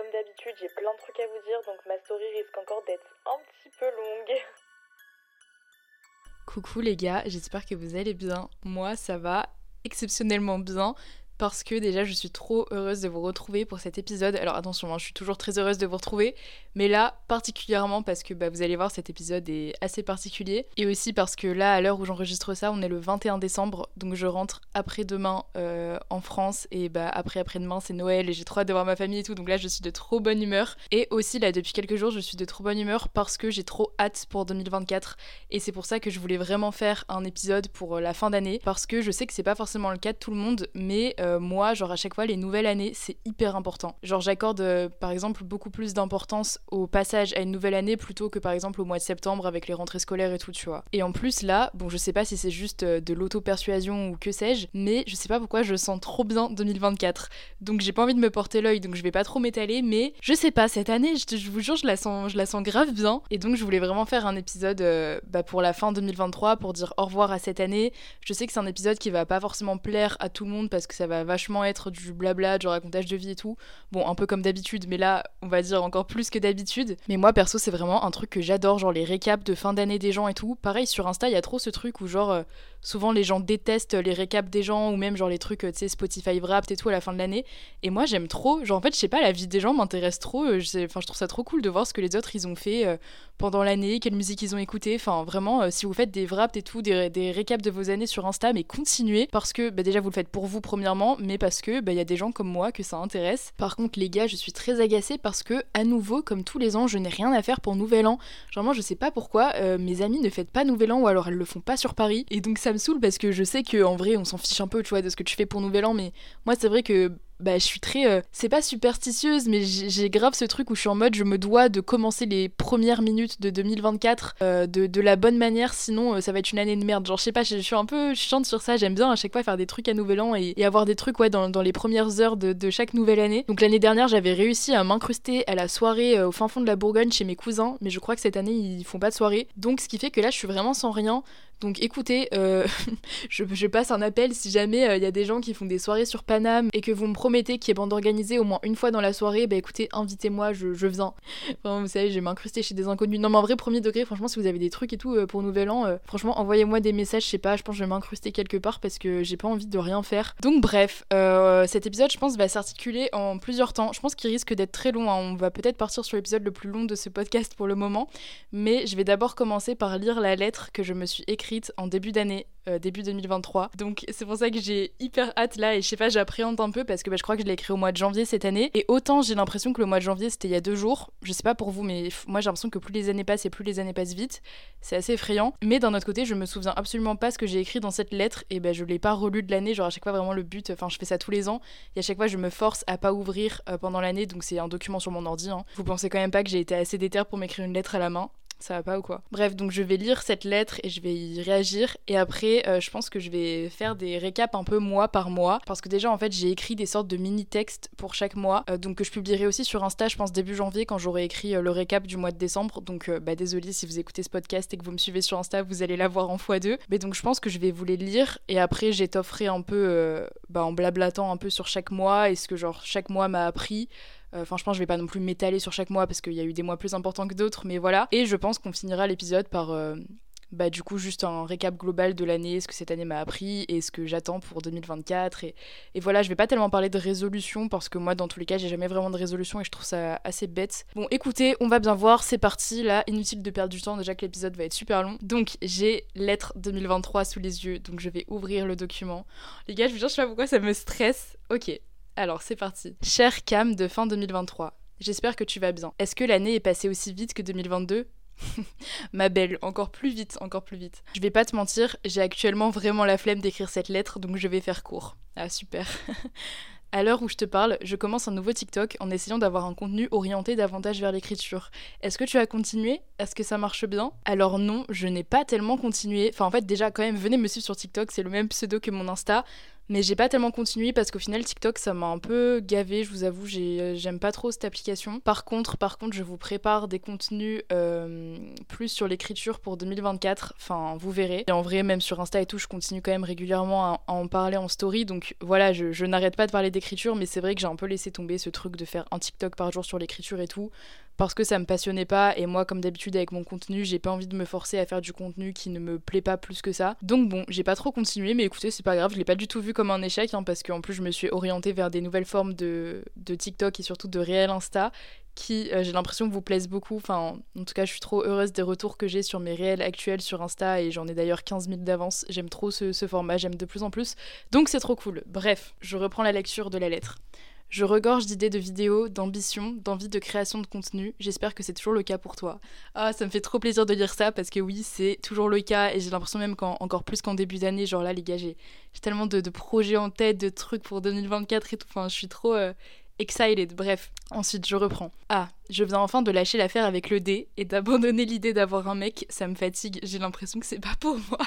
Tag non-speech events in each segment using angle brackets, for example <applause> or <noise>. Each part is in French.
comme d'habitude, j'ai plein de trucs à vous dire, donc ma story risque encore d'être un petit peu longue. <laughs> Coucou les gars, j'espère que vous allez bien. Moi, ça va exceptionnellement bien parce que déjà je suis trop heureuse de vous retrouver pour cet épisode. Alors attention, hein, je suis toujours très heureuse de vous retrouver, mais là particulièrement parce que bah, vous allez voir cet épisode est assez particulier. Et aussi parce que là à l'heure où j'enregistre ça, on est le 21 décembre, donc je rentre après-demain euh, en France. Et bah après après-demain c'est Noël et j'ai trop hâte de voir ma famille et tout, donc là je suis de trop bonne humeur. Et aussi là depuis quelques jours je suis de trop bonne humeur parce que j'ai trop hâte pour 2024 et c'est pour ça que je voulais vraiment faire un épisode pour euh, la fin d'année parce que je sais que c'est pas forcément le cas de tout le monde, mais euh, moi, genre à chaque fois, les nouvelles années, c'est hyper important. Genre j'accorde euh, par exemple beaucoup plus d'importance au passage à une nouvelle année plutôt que par exemple au mois de septembre avec les rentrées scolaires et tout, tu vois. Et en plus là, bon, je sais pas si c'est juste euh, de l'auto-persuasion ou que sais-je, mais je sais pas pourquoi je sens trop bien 2024. Donc j'ai pas envie de me porter l'œil, donc je vais pas trop m'étaler, mais je sais pas, cette année, je, vous jure, je la, sens, je la sens grave bien. Et donc je voulais vraiment faire un épisode euh, bah, pour la fin 2023 pour dire au revoir à cette année. Je sais que c'est un épisode qui va pas forcément plaire à tout le monde parce que ça va vachement être du blabla, du racontage de vie et tout. Bon, un peu comme d'habitude, mais là, on va dire encore plus que d'habitude. Mais moi, perso, c'est vraiment un truc que j'adore, genre les récaps de fin d'année des gens et tout. Pareil, sur Insta, il y a trop ce truc où, genre, euh, souvent les gens détestent les récaps des gens ou même, genre, les trucs, euh, tu sais, Spotify Wrapped et tout à la fin de l'année. Et moi, j'aime trop. Genre, en fait, je sais pas, la vie des gens m'intéresse trop. Euh, Enfin, je trouve ça trop cool de voir ce que les autres, ils ont fait euh, pendant l'année, quelle musique ils ont écouté. Enfin, vraiment, si vous faites des wraps et tout, des, des récaps de vos années sur Insta, mais continuez parce que bah, déjà vous le faites pour vous premièrement, mais parce que bah, il y a des gens comme moi que ça intéresse. Par contre, les gars, je suis très agacée parce que à nouveau, comme tous les ans, je n'ai rien à faire pour Nouvel An. Genre moi, je sais pas pourquoi mes amies ne fêtent pas Nouvel An ou alors elles le font pas sur Paris. Et donc ça me saoule parce que je sais que en vrai, on s'en fiche un peu, tu vois, de ce que tu fais pour Nouvel An, mais moi, c'est vrai que bah, je suis très. euh, c'est pas superstitieuse, mais j'ai grave ce truc où je suis en mode je me dois de commencer les premières minutes de 2024 euh, de, la bonne manière, sinon euh, ça va être une année de merde. Genre, je sais pas, je, suis un peu chiante sur ça. J'aime bien à chaque fois faire des trucs à Nouvel An et, et avoir des trucs ouais, dans, les premières heures de, de chaque nouvelle année. Donc l'année dernière, j'avais réussi à m'incruster à la soirée au fin fond de la Bourgogne chez mes cousins, mais je crois que cette année ils font pas de soirée. Donc ce qui fait que là, je suis vraiment sans rien. Donc écoutez, euh, <laughs> je, passe un appel si jamais il y a des gens qui font des soirées sur Paname et que vous me promettez qu'il y ait bande organisée au moins une fois dans la soirée, bah écoutez, invitez-moi, je, je viens. <laughs> Vous savez, je vais m'incruster chez des inconnus. Non mais en vrai, premier degré, franchement, si vous avez des trucs et tout euh, pour Nouvel An, euh, franchement, envoyez-moi des messages, je sais pas, je pense que je vais m'incruster quelque part parce que j'ai pas envie de rien faire. Donc bref, euh, cet épisode, je pense, va s'articuler en plusieurs temps. Je pense qu'il risque d'être très long, hein. on va peut-être partir sur l'épisode le plus long de ce podcast pour le moment, mais je vais d'abord commencer par lire la lettre que je me suis écrite en début d'année euh, début 2023. Donc c'est pour ça que j'ai hyper hâte là et je sais pas, j'appréhende un peu parce que bah, je crois que je l'ai écrit au mois de janvier cette année. Et autant j'ai l'impression que le mois de janvier c'était il y a deux jours. Je sais pas pour vous, mais moi j'ai l'impression que plus les années passent et plus les années passent vite. C'est assez effrayant. Mais d'un autre côté, je me souviens absolument pas ce que j'ai écrit dans cette lettre et ben je l'ai pas relu de l'année. Genre à chaque fois vraiment le but, enfin je fais ça tous les ans et à chaque fois je me force à pas ouvrir euh, pendant l'année. Donc c'est un document sur mon ordi. hein. Vous pensez quand même pas que j'ai été assez déter pour m'écrire une lettre à la main Ça va pas ou quoi? Bref, donc je vais lire cette lettre et je vais y réagir. Et après, euh, je pense que je vais faire des récaps un peu mois par mois. Parce que déjà, en fait, j'ai écrit des sortes de mini-textes pour chaque mois. Euh, donc que je publierai aussi sur Insta, je pense, début janvier, quand j'aurai écrit euh, le récap du mois de décembre. Donc, bah, désolé si vous écoutez ce podcast et que vous me suivez sur Insta, vous allez l'avoir en x2. Mais donc, je pense que je vais vous les lire. Et après, j'étofferai un peu, bah, en blablatant un peu sur chaque mois et ce que, genre, chaque mois m'a appris. Euh, franchement, je vais pas non plus m'étaler sur chaque mois parce qu'il y a eu des mois plus importants que d'autres, mais voilà. Et je pense qu'on finira l'épisode par. Euh, bah, du coup, juste un récap global de l'année, ce que cette année m'a appris et ce que j'attends pour 2024. Et, voilà, je vais pas tellement parler de résolution parce que moi, dans tous les cas, j'ai jamais vraiment de résolution et je trouve ça assez bête. Bon, écoutez, on va bien voir, c'est parti. Là, inutile de perdre du temps, déjà que l'épisode va être super long. Donc, j'ai lettre 2023 sous les yeux, donc je vais ouvrir le document. Les gars, je vous jure, je sais pas pourquoi ça me stresse. Ok, alors c'est parti. Cher Cam de fin 2023, j'espère que tu vas bien. Est-ce que l'année est passée aussi vite que 2022 <laughs> Ma belle, encore plus vite, encore plus vite. Je vais pas te mentir, j'ai actuellement vraiment la flemme d'écrire cette lettre, donc je vais faire court. Ah super. <laughs> À l'heure où je te parle, je commence un nouveau TikTok en essayant d'avoir un contenu orienté davantage vers l'écriture. Est-ce que tu as continué? Est-ce que ça marche bien? Alors non, je n'ai pas tellement continué. Enfin en fait déjà quand même, venez me suivre sur TikTok, c'est le même pseudo que mon Insta. Mais j'ai pas tellement continué parce qu'au final TikTok ça m'a un peu gavé, je vous avoue, euh, j'aime pas trop cette application. Par contre, par contre, je vous prépare des contenus euh, plus sur l'écriture pour 2024. Enfin, vous verrez. Et en vrai, même sur Insta et tout, je continue quand même régulièrement à, en parler en story. Donc voilà, je, je n'arrête pas de parler d'écriture, mais c'est vrai que j'ai un peu laissé tomber ce truc de faire un TikTok par jour sur l'écriture et tout parce que ça me passionnait pas et moi comme d'habitude avec mon contenu j'ai pas envie de me forcer à faire du contenu qui ne me plaît pas plus que ça. Donc bon j'ai pas trop continué mais écoutez c'est pas grave je l'ai pas du tout vu comme un échec hein, parce qu'en plus je me suis orientée vers des nouvelles formes de, TikTok et surtout de réel Insta qui euh, j'ai l'impression vous plaisent beaucoup. Enfin en tout cas je suis trop heureuse des retours que j'ai sur mes réels actuels sur Insta et j'en ai d'ailleurs 15 000 d'avance. J'aime trop ce format j'aime de plus en plus. Donc c'est trop cool. Bref je reprends la lecture de la lettre je regorge d'idées de vidéos, d'ambition, d'envie de création de contenu. J'espère que c'est toujours le cas pour toi. Ah, ça me fait trop plaisir de lire ça parce que oui, c'est toujours le cas et j'ai l'impression même qu'encore plus qu'en début d'année, genre là, les gars, j'ai tellement de, projets en tête, de trucs pour 2024 et tout. Enfin, je suis trop euh, excited. Bref, ensuite, je reprends. Ah, je viens enfin de lâcher l'affaire avec le D et d'abandonner l'idée d'avoir un mec. Ça me fatigue. J'ai l'impression que c'est pas pour moi.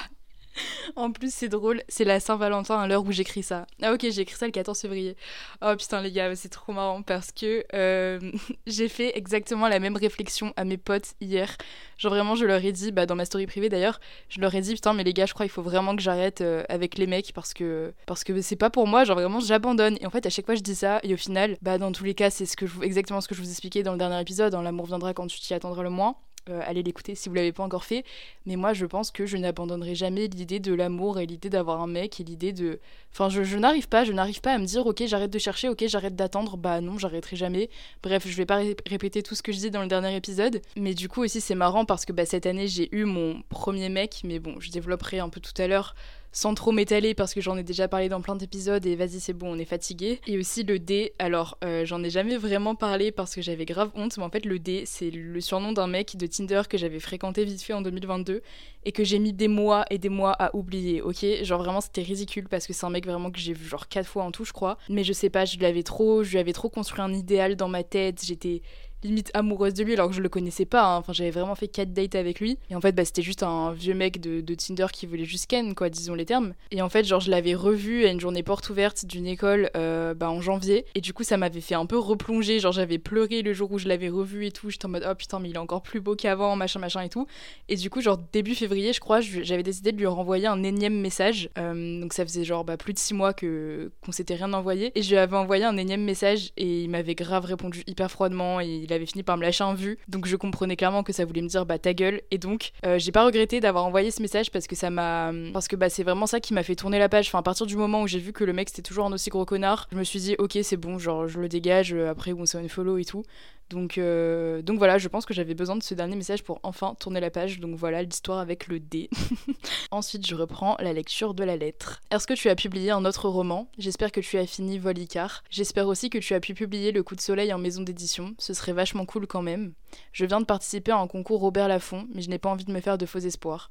<laughs> en plus, c'est drôle, c'est la Saint-Valentin à l'heure où j'écris ça. Ah ok, j'ai écrit ça le 14 février. Oh putain les gars, c'est trop marrant parce que euh, <laughs> j'ai fait exactement la même réflexion à mes potes hier. Genre vraiment, je leur ai dit, bah dans ma story privée d'ailleurs, je leur ai dit putain mais les gars, je crois qu'il faut vraiment que j'arrête euh, avec les mecs parce que parce que c'est pas pour moi. Genre vraiment, j'abandonne. Et en fait, à chaque fois, je dis ça et au final, bah dans tous les cas, c'est ce exactement ce que je vous expliquais dans le dernier épisode. Dans L'amour viendra quand tu t'y attendras le moins. Euh, allez l'écouter si vous l'avez pas encore fait. Mais moi, je pense que je n'abandonnerai jamais l'idée de l'amour et l'idée d'avoir un mec et l'idée de. Enfin, je, n'arrive pas, je n'arrive pas à me dire, ok, j'arrête de chercher, ok, j'arrête d'attendre. Bah non, j'arrêterai jamais. Bref, je vais pas répéter tout ce que je disais dans le dernier épisode. Mais du coup, aussi, c'est marrant parce que bah, cette année, j'ai eu mon premier mec. Mais bon, je développerai un peu tout à l'heure sans trop m'étaler parce que j'en ai déjà parlé dans plein d'épisodes et vas-y c'est bon on est fatigué. Et aussi le D, alors euh, j'en ai jamais vraiment parlé parce que j'avais grave honte, mais en fait le D c'est le surnom d'un mec de Tinder que j'avais fréquenté vite fait en 2022 et que j'ai mis des mois et des mois à oublier, ok? Genre vraiment c'était ridicule parce que c'est un mec vraiment que j'ai vu genre quatre fois en tout je crois. Mais je sais pas, je l'avais trop, je lui avais trop construit un idéal dans ma tête, j'étais limite amoureuse de lui alors que je le connaissais pas. Hein. Enfin, j'avais vraiment fait 4 dates avec lui. Et en fait, bah, c'était juste un vieux mec de, Tinder qui voulait juste ken, quoi, disons les termes. Et en fait, genre, je l'avais revu à une journée porte ouverte d'une école euh, bah, en janvier. Et du coup, ça m'avait fait un peu replonger. Genre, j'avais pleuré le jour où je l'avais revu et tout. J'étais en mode, oh putain, mais il est encore plus beau qu'avant, machin, machin et tout. Et du coup, genre, début février, je crois, j'avais décidé de lui renvoyer un énième message. Euh, donc, ça faisait genre bah, plus de 6 mois que qu'on s'était rien envoyé. Et je lui avais envoyé un énième message et il m'avait grave répondu hyper froidement. Avait fini par me lâcher un vu. Donc je comprenais clairement que ça voulait me dire bah ta gueule. Et donc euh, j'ai pas regretté d'avoir envoyé ce message parce que ça m'a. Parce que bah c'est vraiment ça qui m'a fait tourner la page. Enfin, à partir du moment où j'ai vu que le mec c'était toujours un aussi gros connard, je me suis dit ok c'est bon, genre je le dégage. Euh, après c'est un follow et tout. Donc, euh, donc voilà, je pense que j'avais besoin de ce dernier message pour enfin tourner la page. Donc voilà l'histoire avec le D. <laughs> Ensuite, je reprends la lecture de la lettre. Est-ce que tu as publié un autre roman? J'espère que tu as fini Volicar. J'espère aussi que tu as pu publier Le coup de soleil en maison d'édition. Ce serait vachement cool quand même. Je viens de participer à un concours Robert Laffont, mais je n'ai pas envie de me faire de faux espoirs.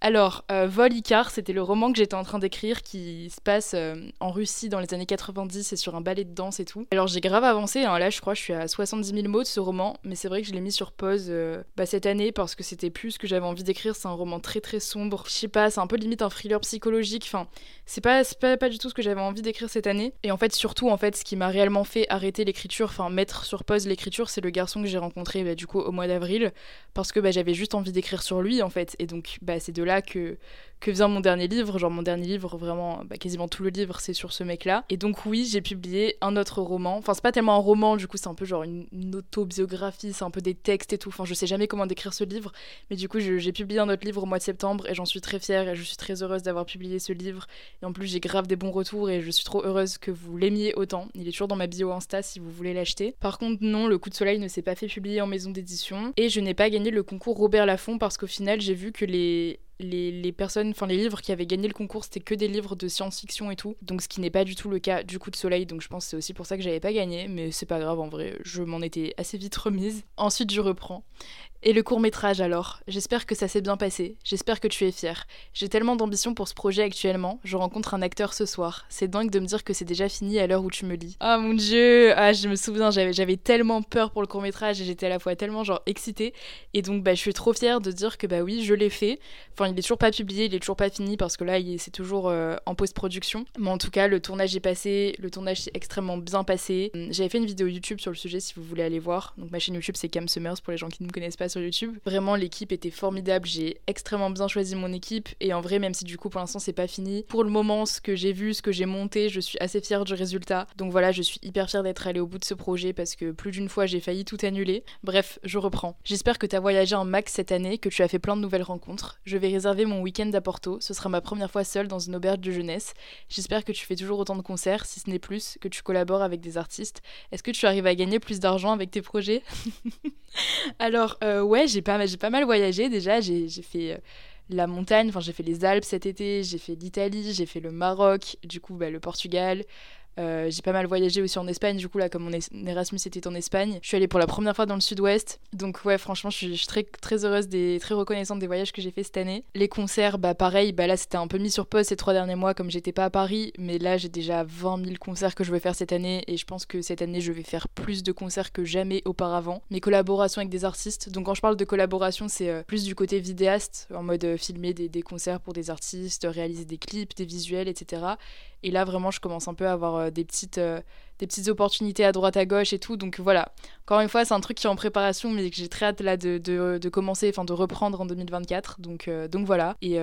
Alors, euh, Vol c'était le roman que j'étais en train d'écrire qui se passe euh, en Russie dans les années 90 et sur un ballet de danse et tout. Alors, j'ai grave avancé, hein. là je crois que je suis à 70 000 de ce roman, mais c'est vrai que je l'ai mis sur pause euh, bah, cette année parce que c'était plus ce que j'avais envie d'écrire. C'est un roman très très sombre. Je sais pas, c'est un peu limite un thriller psychologique. Enfin, c'est pas, pas, pas du tout ce que j'avais envie d'écrire cette année. Et en fait, surtout, en fait, ce qui m'a réellement fait arrêter l'écriture, enfin mettre sur pause l'écriture, c'est le garçon que j'ai rencontré bah, du coup au mois d'avril parce que bah, j'avais juste envie d'écrire sur lui en fait. Et donc, c'est de là que que vient mon dernier livre. Genre mon dernier livre, vraiment, bah, quasiment tout le livre, c'est sur ce mec-là. Et donc oui, j'ai publié un autre roman. Enfin, c'est pas tellement un roman, du coup, c'est un peu genre une, autobiographie, c'est un peu des textes et tout. Enfin, je sais jamais comment décrire ce livre, mais du coup, j'ai publié un autre livre au mois de septembre et j'en suis très fière et je suis très heureuse d'avoir publié ce livre. Et en plus, j'ai grave des bons retours et je suis trop heureuse que vous l'aimiez autant. Il est toujours dans ma bio Insta si vous voulez l'acheter. Par contre, non, Le Coup de Soleil ne s'est pas fait publier en maison d'édition et je n'ai pas gagné le concours Robert Laffont parce qu'au final, j'ai vu que les les, personnes, enfin les livres qui avaient gagné le concours, c'était que des livres de science-fiction et tout. Donc ce qui n'est pas du tout le cas du coup de soleil. Donc je pense c'est aussi pour ça que j'avais pas gagné. Mais c'est pas grave en vrai, je m'en étais assez vite remise. Ensuite je reprends. Et le court métrage alors? J'espère que ça s'est bien passé, j'espère que tu es fier. J'ai tellement d'ambition pour ce projet actuellement, je rencontre un acteur ce soir. C'est dingue de me dire que c'est déjà fini à l'heure où tu me lis. Ah mon dieu Ah je me souviens, j'avais tellement peur pour le court métrage et j'étais à la fois tellement genre excitée. Et donc bah je suis trop fière de dire que bah oui je l'ai fait. Enfin il est toujours pas publié, il est toujours pas fini parce que là c'est toujours euh, en post-production. Mais en tout cas le tournage est passé, le tournage s'est extrêmement bien passé. J'avais fait une vidéo YouTube sur le sujet si vous voulez aller voir. Donc ma chaîne YouTube c'est Cam Summers pour les gens qui ne me connaissent pas YouTube. Vraiment, l'équipe était formidable. J'ai extrêmement bien choisi mon équipe. Et en vrai, même si du coup, pour l'instant, c'est pas fini, pour le moment, ce que j'ai vu, ce que j'ai monté, je suis assez fière du résultat. Donc voilà, je suis hyper fière d'être allée au bout de ce projet parce que plus d'une fois, j'ai failli tout annuler. Bref, je reprends. J'espère que tu as voyagé en max cette année, que tu as fait plein de nouvelles rencontres. Je vais réserver mon week-end à Porto. Ce sera ma première fois seule dans une auberge de jeunesse. J'espère que tu fais toujours autant de concerts, si ce n'est plus, que tu collabores avec des artistes. Est-ce que tu arrives à gagner plus d'argent avec tes projets? <laughs> Alors, euh, ouais, j'ai pas, pas mal voyagé déjà. J'ai fait euh, la montagne, enfin, j'ai fait les Alpes cet été, j'ai fait l'Italie, j'ai fait le Maroc, du coup, bah, le Portugal. Euh, j'ai pas mal voyagé aussi en Espagne, du coup, là, comme mon Erasmus était en Espagne. Je suis allée pour la première fois dans le sud-ouest. Donc, ouais, franchement, je suis, très, très heureuse, des, très reconnaissante des voyages que j'ai fait cette année. Les concerts, bah, pareil, bah, là, c'était un peu mis sur pause ces trois derniers mois, comme j'étais pas à Paris. Mais là, j'ai déjà 20 000 concerts que je veux faire cette année. Et je pense que cette année, je vais faire plus de concerts que jamais auparavant. Mes collaborations avec des artistes. Donc, quand je parle de collaboration, c'est euh, plus du côté vidéaste, en mode euh, filmer des, des concerts pour des artistes, réaliser des clips, des visuels, etc. Et là, vraiment, je commence un peu à avoir euh, des, petites, euh, des petites opportunités à droite, à gauche et tout. Donc voilà, encore une fois, c'est un truc qui est en préparation, mais que j'ai très hâte là de, de, commencer, enfin de reprendre en 2024. Donc, euh, donc voilà. Et,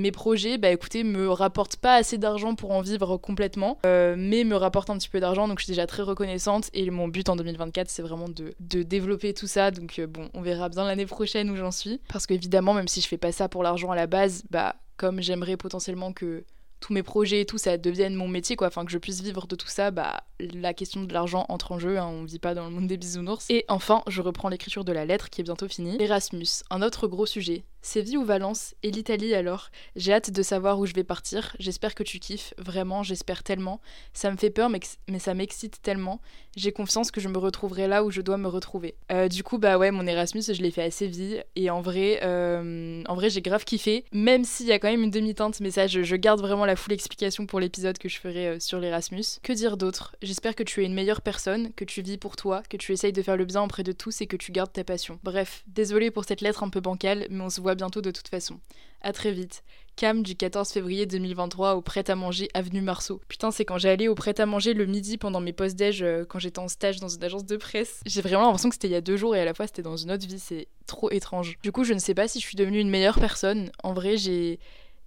mes projets, bah écoutez, me rapportent pas assez d'argent pour en vivre complètement, mais me rapportent un petit peu d'argent. Donc je suis déjà très reconnaissante. Et mon but en 2024, c'est vraiment de, de, développer tout ça. Donc bon, on verra bien l'année prochaine où j'en suis. Parce qu'évidemment, même si je fais pas ça pour l'argent à la base, bah comme j'aimerais potentiellement que tous mes projets et tout, ça devienne mon métier, quoi, enfin que je puisse vivre de tout ça, bah la question de l'argent entre en jeu, hein, on vit pas dans le monde des bisounours. Et enfin, je reprends l'écriture de la lettre qui est bientôt finie. Erasmus, un autre gros sujet. Séville ou Valence Et l'Italie alors J'ai hâte de savoir où je vais partir. J'espère que tu kiffes. Vraiment, j'espère tellement. Ça me fait peur, mais, ça m'excite tellement. J'ai confiance que je me retrouverai là où je dois me retrouver. Euh, du coup, bah ouais, mon Erasmus, je l'ai fait à Séville. Et en vrai, euh, en vrai j'ai grave kiffé. Même s'il y a quand même une demi-teinte, mais ça, je, garde vraiment la full explication pour l'épisode que je ferai euh, sur l'Erasmus. Que dire d'autre? J'espère que tu es une meilleure personne, que tu vis pour toi, que tu essayes de faire le bien auprès de tous et que tu gardes ta passion. Bref, désolé pour cette lettre un peu bancale, mais on se voit bientôt de toute façon. À très vite. Cam du 14 février 2023 au prêt à manger avenue Marceau. Putain, c'est quand allé au prêt à manger le midi pendant mes post-déj euh, quand j'étais en stage dans une agence de presse. J'ai vraiment l'impression que c'était il y a deux jours et à la fois c'était dans une autre vie, c'est trop étrange. Du coup, je ne sais pas si je suis devenue une meilleure personne. En vrai, j'ai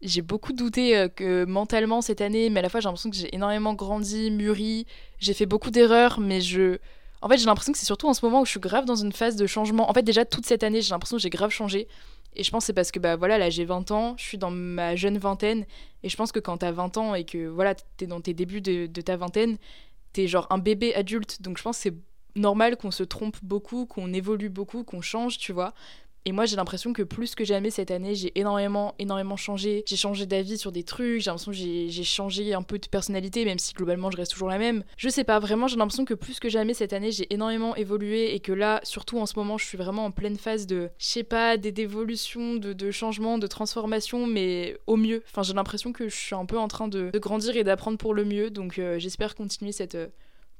j'ai beaucoup douté euh, que mentalement cette année, mais à la fois j'ai l'impression que j'ai énormément grandi, mûri, j'ai fait beaucoup d'erreurs, mais je en fait, j'ai l'impression que c'est surtout en ce moment où je suis grave dans une phase de changement. En fait, déjà toute cette année, j'ai l'impression que j'ai grave changé. Et je pense c'est parce que bah voilà, là j'ai 20 ans, je suis dans ma jeune vingtaine et je pense que quand t'as 20 ans et que voilà, t'es dans tes débuts de, ta vingtaine, t'es genre un bébé adulte. Donc je pense c'est normal qu'on se trompe beaucoup, qu'on évolue beaucoup, qu'on change, tu vois. Et moi, j'ai l'impression que plus que jamais cette année, j'ai énormément, énormément changé. J'ai changé d'avis sur des trucs, j'ai l'impression que j'ai changé un peu de personnalité, même si globalement je reste toujours la même. Je sais pas, vraiment, j'ai l'impression que plus que jamais cette année, j'ai énormément évolué et que là, surtout en ce moment, je suis vraiment en pleine phase de, je sais pas, d'évolution, de, de changement, de transformation, mais au mieux. Enfin, j'ai l'impression que je suis un peu en train de, grandir et d'apprendre pour le mieux, donc euh, j'espère continuer cette. Euh,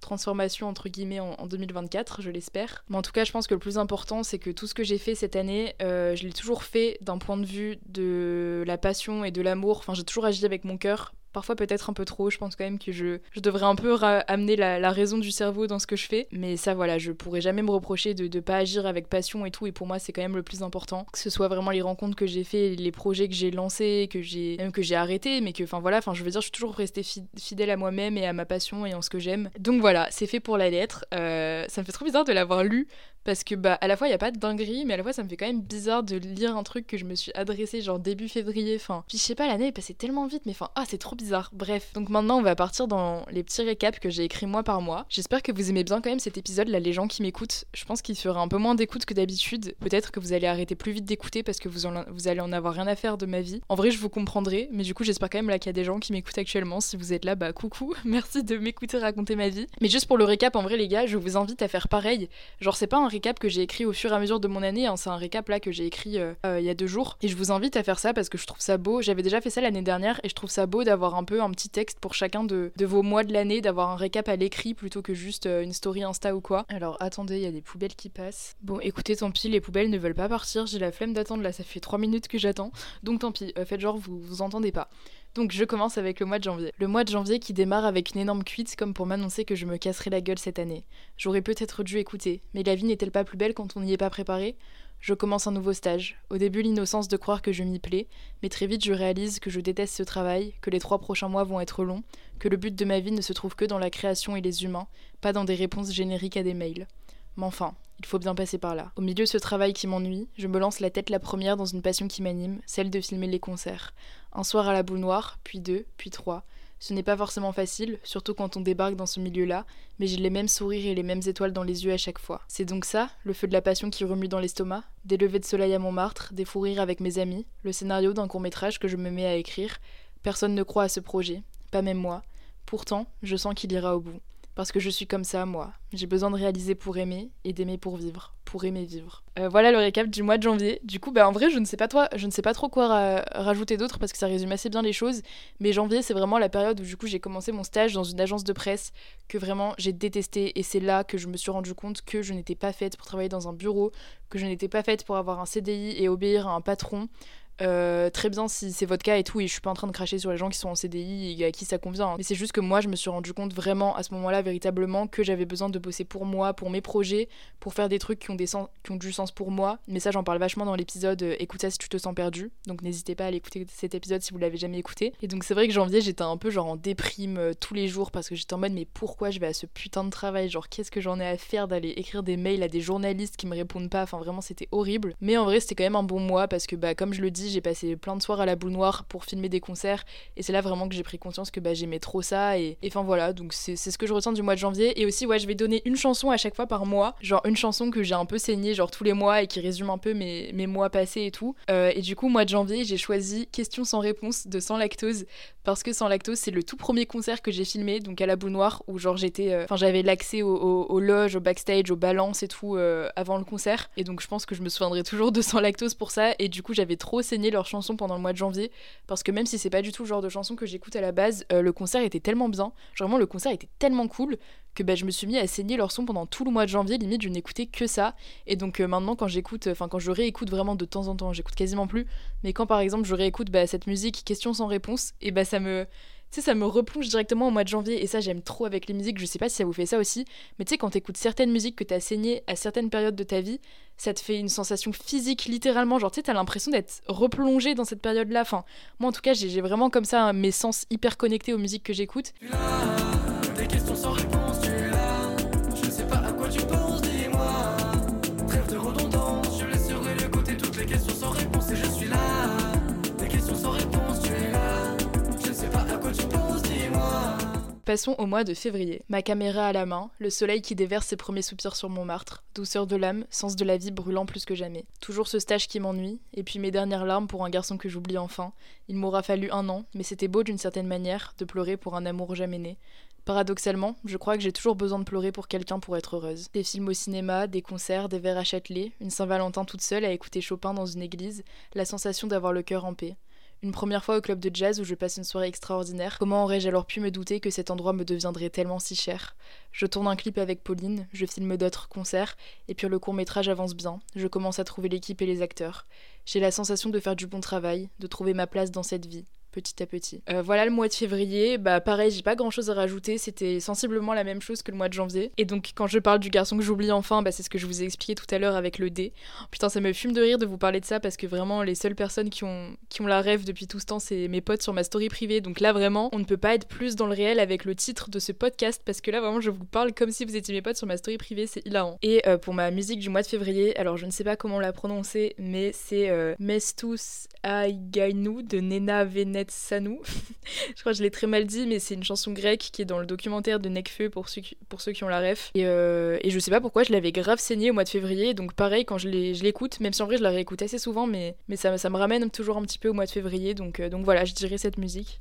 transformation entre guillemets en, 2024, je l'espère. Mais en tout cas, je pense que le plus important, c'est que tout ce que j'ai fait cette année, euh, je l'ai toujours fait d'un point de vue de la passion et de l'amour. Enfin, j'ai toujours agi avec mon cœur, Parfois peut-être un peu trop, je pense quand même que je, devrais un peu amener la, raison du cerveau dans ce que je fais. Mais ça voilà, je pourrais jamais me reprocher de ne pas agir avec passion et tout. Et pour moi c'est quand même le plus important. Que ce soit vraiment les rencontres que j'ai fait, les projets que j'ai lancés, que j'ai même arrêté, mais que enfin voilà, enfin je veux dire je suis toujours restée fidèle à moi-même et à ma passion et en ce que j'aime. Donc voilà, c'est fait pour la lettre. Euh, ça me fait trop bizarre de l'avoir lu parce que bah à la fois il y a pas de dinguerie mais à la fois ça me fait quand même bizarre de lire un truc que je me suis adressé genre début février enfin puis je sais pas l'année est passée tellement vite mais enfin ah c'est trop bizarre. Bref. Donc maintenant on va partir dans les petits récaps que j'ai écrits mois par mois. J'espère que vous aimez bien quand même cet épisode là les gens qui m'écoutent. Je pense qu'il fera un peu moins d'écoute que d'habitude. Peut-être que vous allez arrêter plus vite d'écouter parce que vous, vous allez en avoir rien à faire de ma vie. En vrai je vous comprendrai mais du coup j'espère quand même là qu'il y a des gens qui m'écoutent actuellement. Si vous êtes là bah coucou. <laughs> Merci de m'écouter raconter ma vie. Mais juste pour le récap en vrai les gars je vous invite à faire pareil. Genre c'est pas récap que j'ai écrit au fur et à mesure de mon année. Hein. C'est un récap là que j'ai écrit euh, euh, il y a deux jours. Et je vous invite à faire ça parce que je trouve ça beau. J'avais déjà fait ça l'année dernière et je trouve ça beau d'avoir un peu un petit texte pour chacun de, vos mois de l'année, d'avoir un récap à l'écrit plutôt que juste euh, une story Insta ou quoi. Alors attendez, il y a des poubelles qui passent. Bon, écoutez, tant pis, les poubelles ne veulent pas partir. J'ai la flemme d'attendre là, ça fait trois minutes que j'attends. Donc tant pis, faites genre vous vous entendez pas. Donc je commence avec le mois de janvier. Le mois de janvier qui démarre avec une énorme cuite comme pour m'annoncer que je me casserai la gueule cette année. J'aurais peut-être dû écouter, mais la vie n'est-elle pas plus belle quand on n'y est pas préparé? Je commence un nouveau stage. Au début l'innocence de croire que je m'y plais, mais très vite je réalise que je déteste ce travail, que les trois prochains mois vont être longs, que le but de ma vie ne se trouve que dans la création et les humains, pas dans des réponses génériques à des mails. Mais enfin, il faut bien passer par là. Au milieu de ce travail qui m'ennuie, je me lance la tête la première dans une passion qui m'anime, celle de filmer les concerts. Un soir à la boule noire, puis deux, puis trois. Ce n'est pas forcément facile, surtout quand on débarque dans ce milieu-là, mais j'ai les mêmes sourires et les mêmes étoiles dans les yeux à chaque fois. C'est donc ça, le feu de la passion qui remue dans l'estomac, des levées de soleil à Montmartre, des fous rires avec mes amis, le scénario d'un court-métrage que je me mets à écrire. Personne ne croit à ce projet, pas même moi. Pourtant, je sens qu'il ira au bout. Parce que je suis comme ça, moi. J'ai besoin de réaliser pour aimer et d'aimer pour vivre. Pour aimer vivre. Euh, voilà le récap du mois de janvier. Du coup, bah, en vrai, je ne sais pas trop quoi rajouter d'autre parce que ça résume assez bien les choses. Mais janvier, c'est vraiment la période où du coup j'ai commencé mon stage dans une agence de presse que vraiment j'ai détesté. Et c'est là que je me suis rendu compte que je n'étais pas faite pour travailler dans un bureau, que je n'étais pas faite pour avoir un CDI et obéir à un patron. Euh, très bien si c'est votre cas et tout, et je suis pas en train de cracher sur les gens qui sont en CDI et à qui ça convient. Hein. Mais c'est juste que moi, je me suis rendu compte vraiment à ce moment-là, véritablement, que j'avais besoin de bosser pour moi, pour mes projets, pour faire des trucs qui ont, des qui ont du sens pour moi. Mais ça, j'en parle vachement dans l'épisode euh, Écoute ça si tu te sens perdu. Donc n'hésitez pas à aller écouter cet épisode si vous l'avez jamais écouté. Et donc c'est vrai que janvier, j'étais un peu genre en déprime euh, tous les jours parce que j'étais en mode, mais pourquoi je vais à ce putain de travail? Genre, qu'est-ce que j'en ai à faire d'aller écrire des mails à des journalistes qui me répondent pas? Enfin, vraiment, c'était horrible. Mais en vrai, c'était quand même un bon mois parce que, bah, comme je le dis, j'ai passé plein de soir à la boule noire pour filmer des concerts. Et c'est là vraiment que j'ai pris conscience que bah, j'aimais trop ça. Et enfin voilà, donc c'est ce que je retiens du mois de janvier. Et aussi, ouais, je vais donner une chanson à chaque fois par mois. Genre une chanson que j'ai un peu saignée, genre tous les mois et qui résume un peu mes, mois passés et tout. Euh, et du coup, mois de janvier, j'ai choisi Question sans réponse de Sans Lactose. Parce que Sans Lactose, c'est le tout premier concert que j'ai filmé, donc à la boule noire, où genre j'étais. Euh, enfin, j'avais l'accès aux au, au loges, au backstage, aux balances et tout euh, avant le concert. Et donc je pense que je me souviendrai toujours de Sans Lactose pour ça. Et du coup, j'avais trop saigné leur chanson pendant le mois de janvier parce que même si c'est pas du tout le genre de chanson que j'écoute à la base, euh, le concert était tellement bien, vraiment le concert était tellement cool que bah, je me suis mis à saigner leur son pendant tout le mois de janvier, limite je n'écoutais que ça. Et donc euh, maintenant quand j'écoute, enfin quand je réécoute vraiment de temps en temps, j'écoute quasiment plus, mais quand par exemple je réécoute bah, cette musique question sans réponse, et bah ça me sais, ça me replonge directement au mois de janvier et ça j'aime trop avec les musiques, je sais pas si ça vous fait ça aussi, mais tu sais quand t'écoutes certaines musiques que t'as saignées à certaines périodes de ta vie, ça te fait une sensation physique littéralement, genre tu sais t'as l'impression d'être replongé dans cette période-là, enfin moi en tout cas j'ai vraiment comme ça mes sens hyper connectés aux musiques que j'écoute. Passons au mois de février. Ma caméra à la main, le soleil qui déverse ses premiers soupirs sur Montmartre, douceur de l'âme, sens de la vie brûlant plus que jamais. Toujours ce stage qui m'ennuie, et puis mes dernières larmes pour un garçon que j'oublie enfin. Il m'aura fallu un an, mais c'était beau d'une certaine manière de pleurer pour un amour jamais né. Paradoxalement, je crois que j'ai toujours besoin de pleurer pour quelqu'un pour être heureuse. Des films au cinéma, des concerts, des verres à Châtelet, une Saint-Valentin toute seule à écouter Chopin dans une église, la sensation d'avoir le cœur en paix. Une première fois au club de jazz où je passe une soirée extraordinaire, comment aurais-je alors pu me douter que cet endroit me deviendrait tellement si cher? Je tourne un clip avec Pauline, je filme d'autres concerts, et puis le court métrage avance bien, je commence à trouver l'équipe et les acteurs. J'ai la sensation de faire du bon travail, de trouver ma place dans cette vie petit à petit. Euh, voilà le mois de février, bah pareil, j'ai pas grand chose à rajouter, c'était sensiblement la même chose que le mois de janvier. Et donc quand je parle du garçon que j'oublie enfin, bah c'est ce que je vous ai expliqué tout à l'heure avec le dé. putain, ça me fume de rire de vous parler de ça parce que vraiment les seules personnes qui ont, qui ont la rêve depuis tout ce temps, c'est mes potes sur ma story privée. Donc là vraiment, on ne peut pas être plus dans le réel avec le titre de ce podcast parce que là vraiment je vous parle comme si vous étiez mes potes sur ma story privée, c'est hilarant. Et euh, pour ma musique du mois de février, alors je ne sais pas comment la prononcer, mais c'est euh, Mestus Aigainu de Nena Venet Sanou. <laughs> je crois que je l'ai très mal dit, mais c'est une chanson grecque qui est dans le documentaire de Nekfeu pour ceux qui, pour ceux qui ont la ref. Et, euh, et je sais pas pourquoi, je l'avais grave saigné au mois de février, donc pareil, quand je l'écoute, même si en vrai je la réécoute assez souvent, mais, mais ça, me ramène toujours un petit peu au mois de février, donc, euh, donc voilà, je dirais cette musique.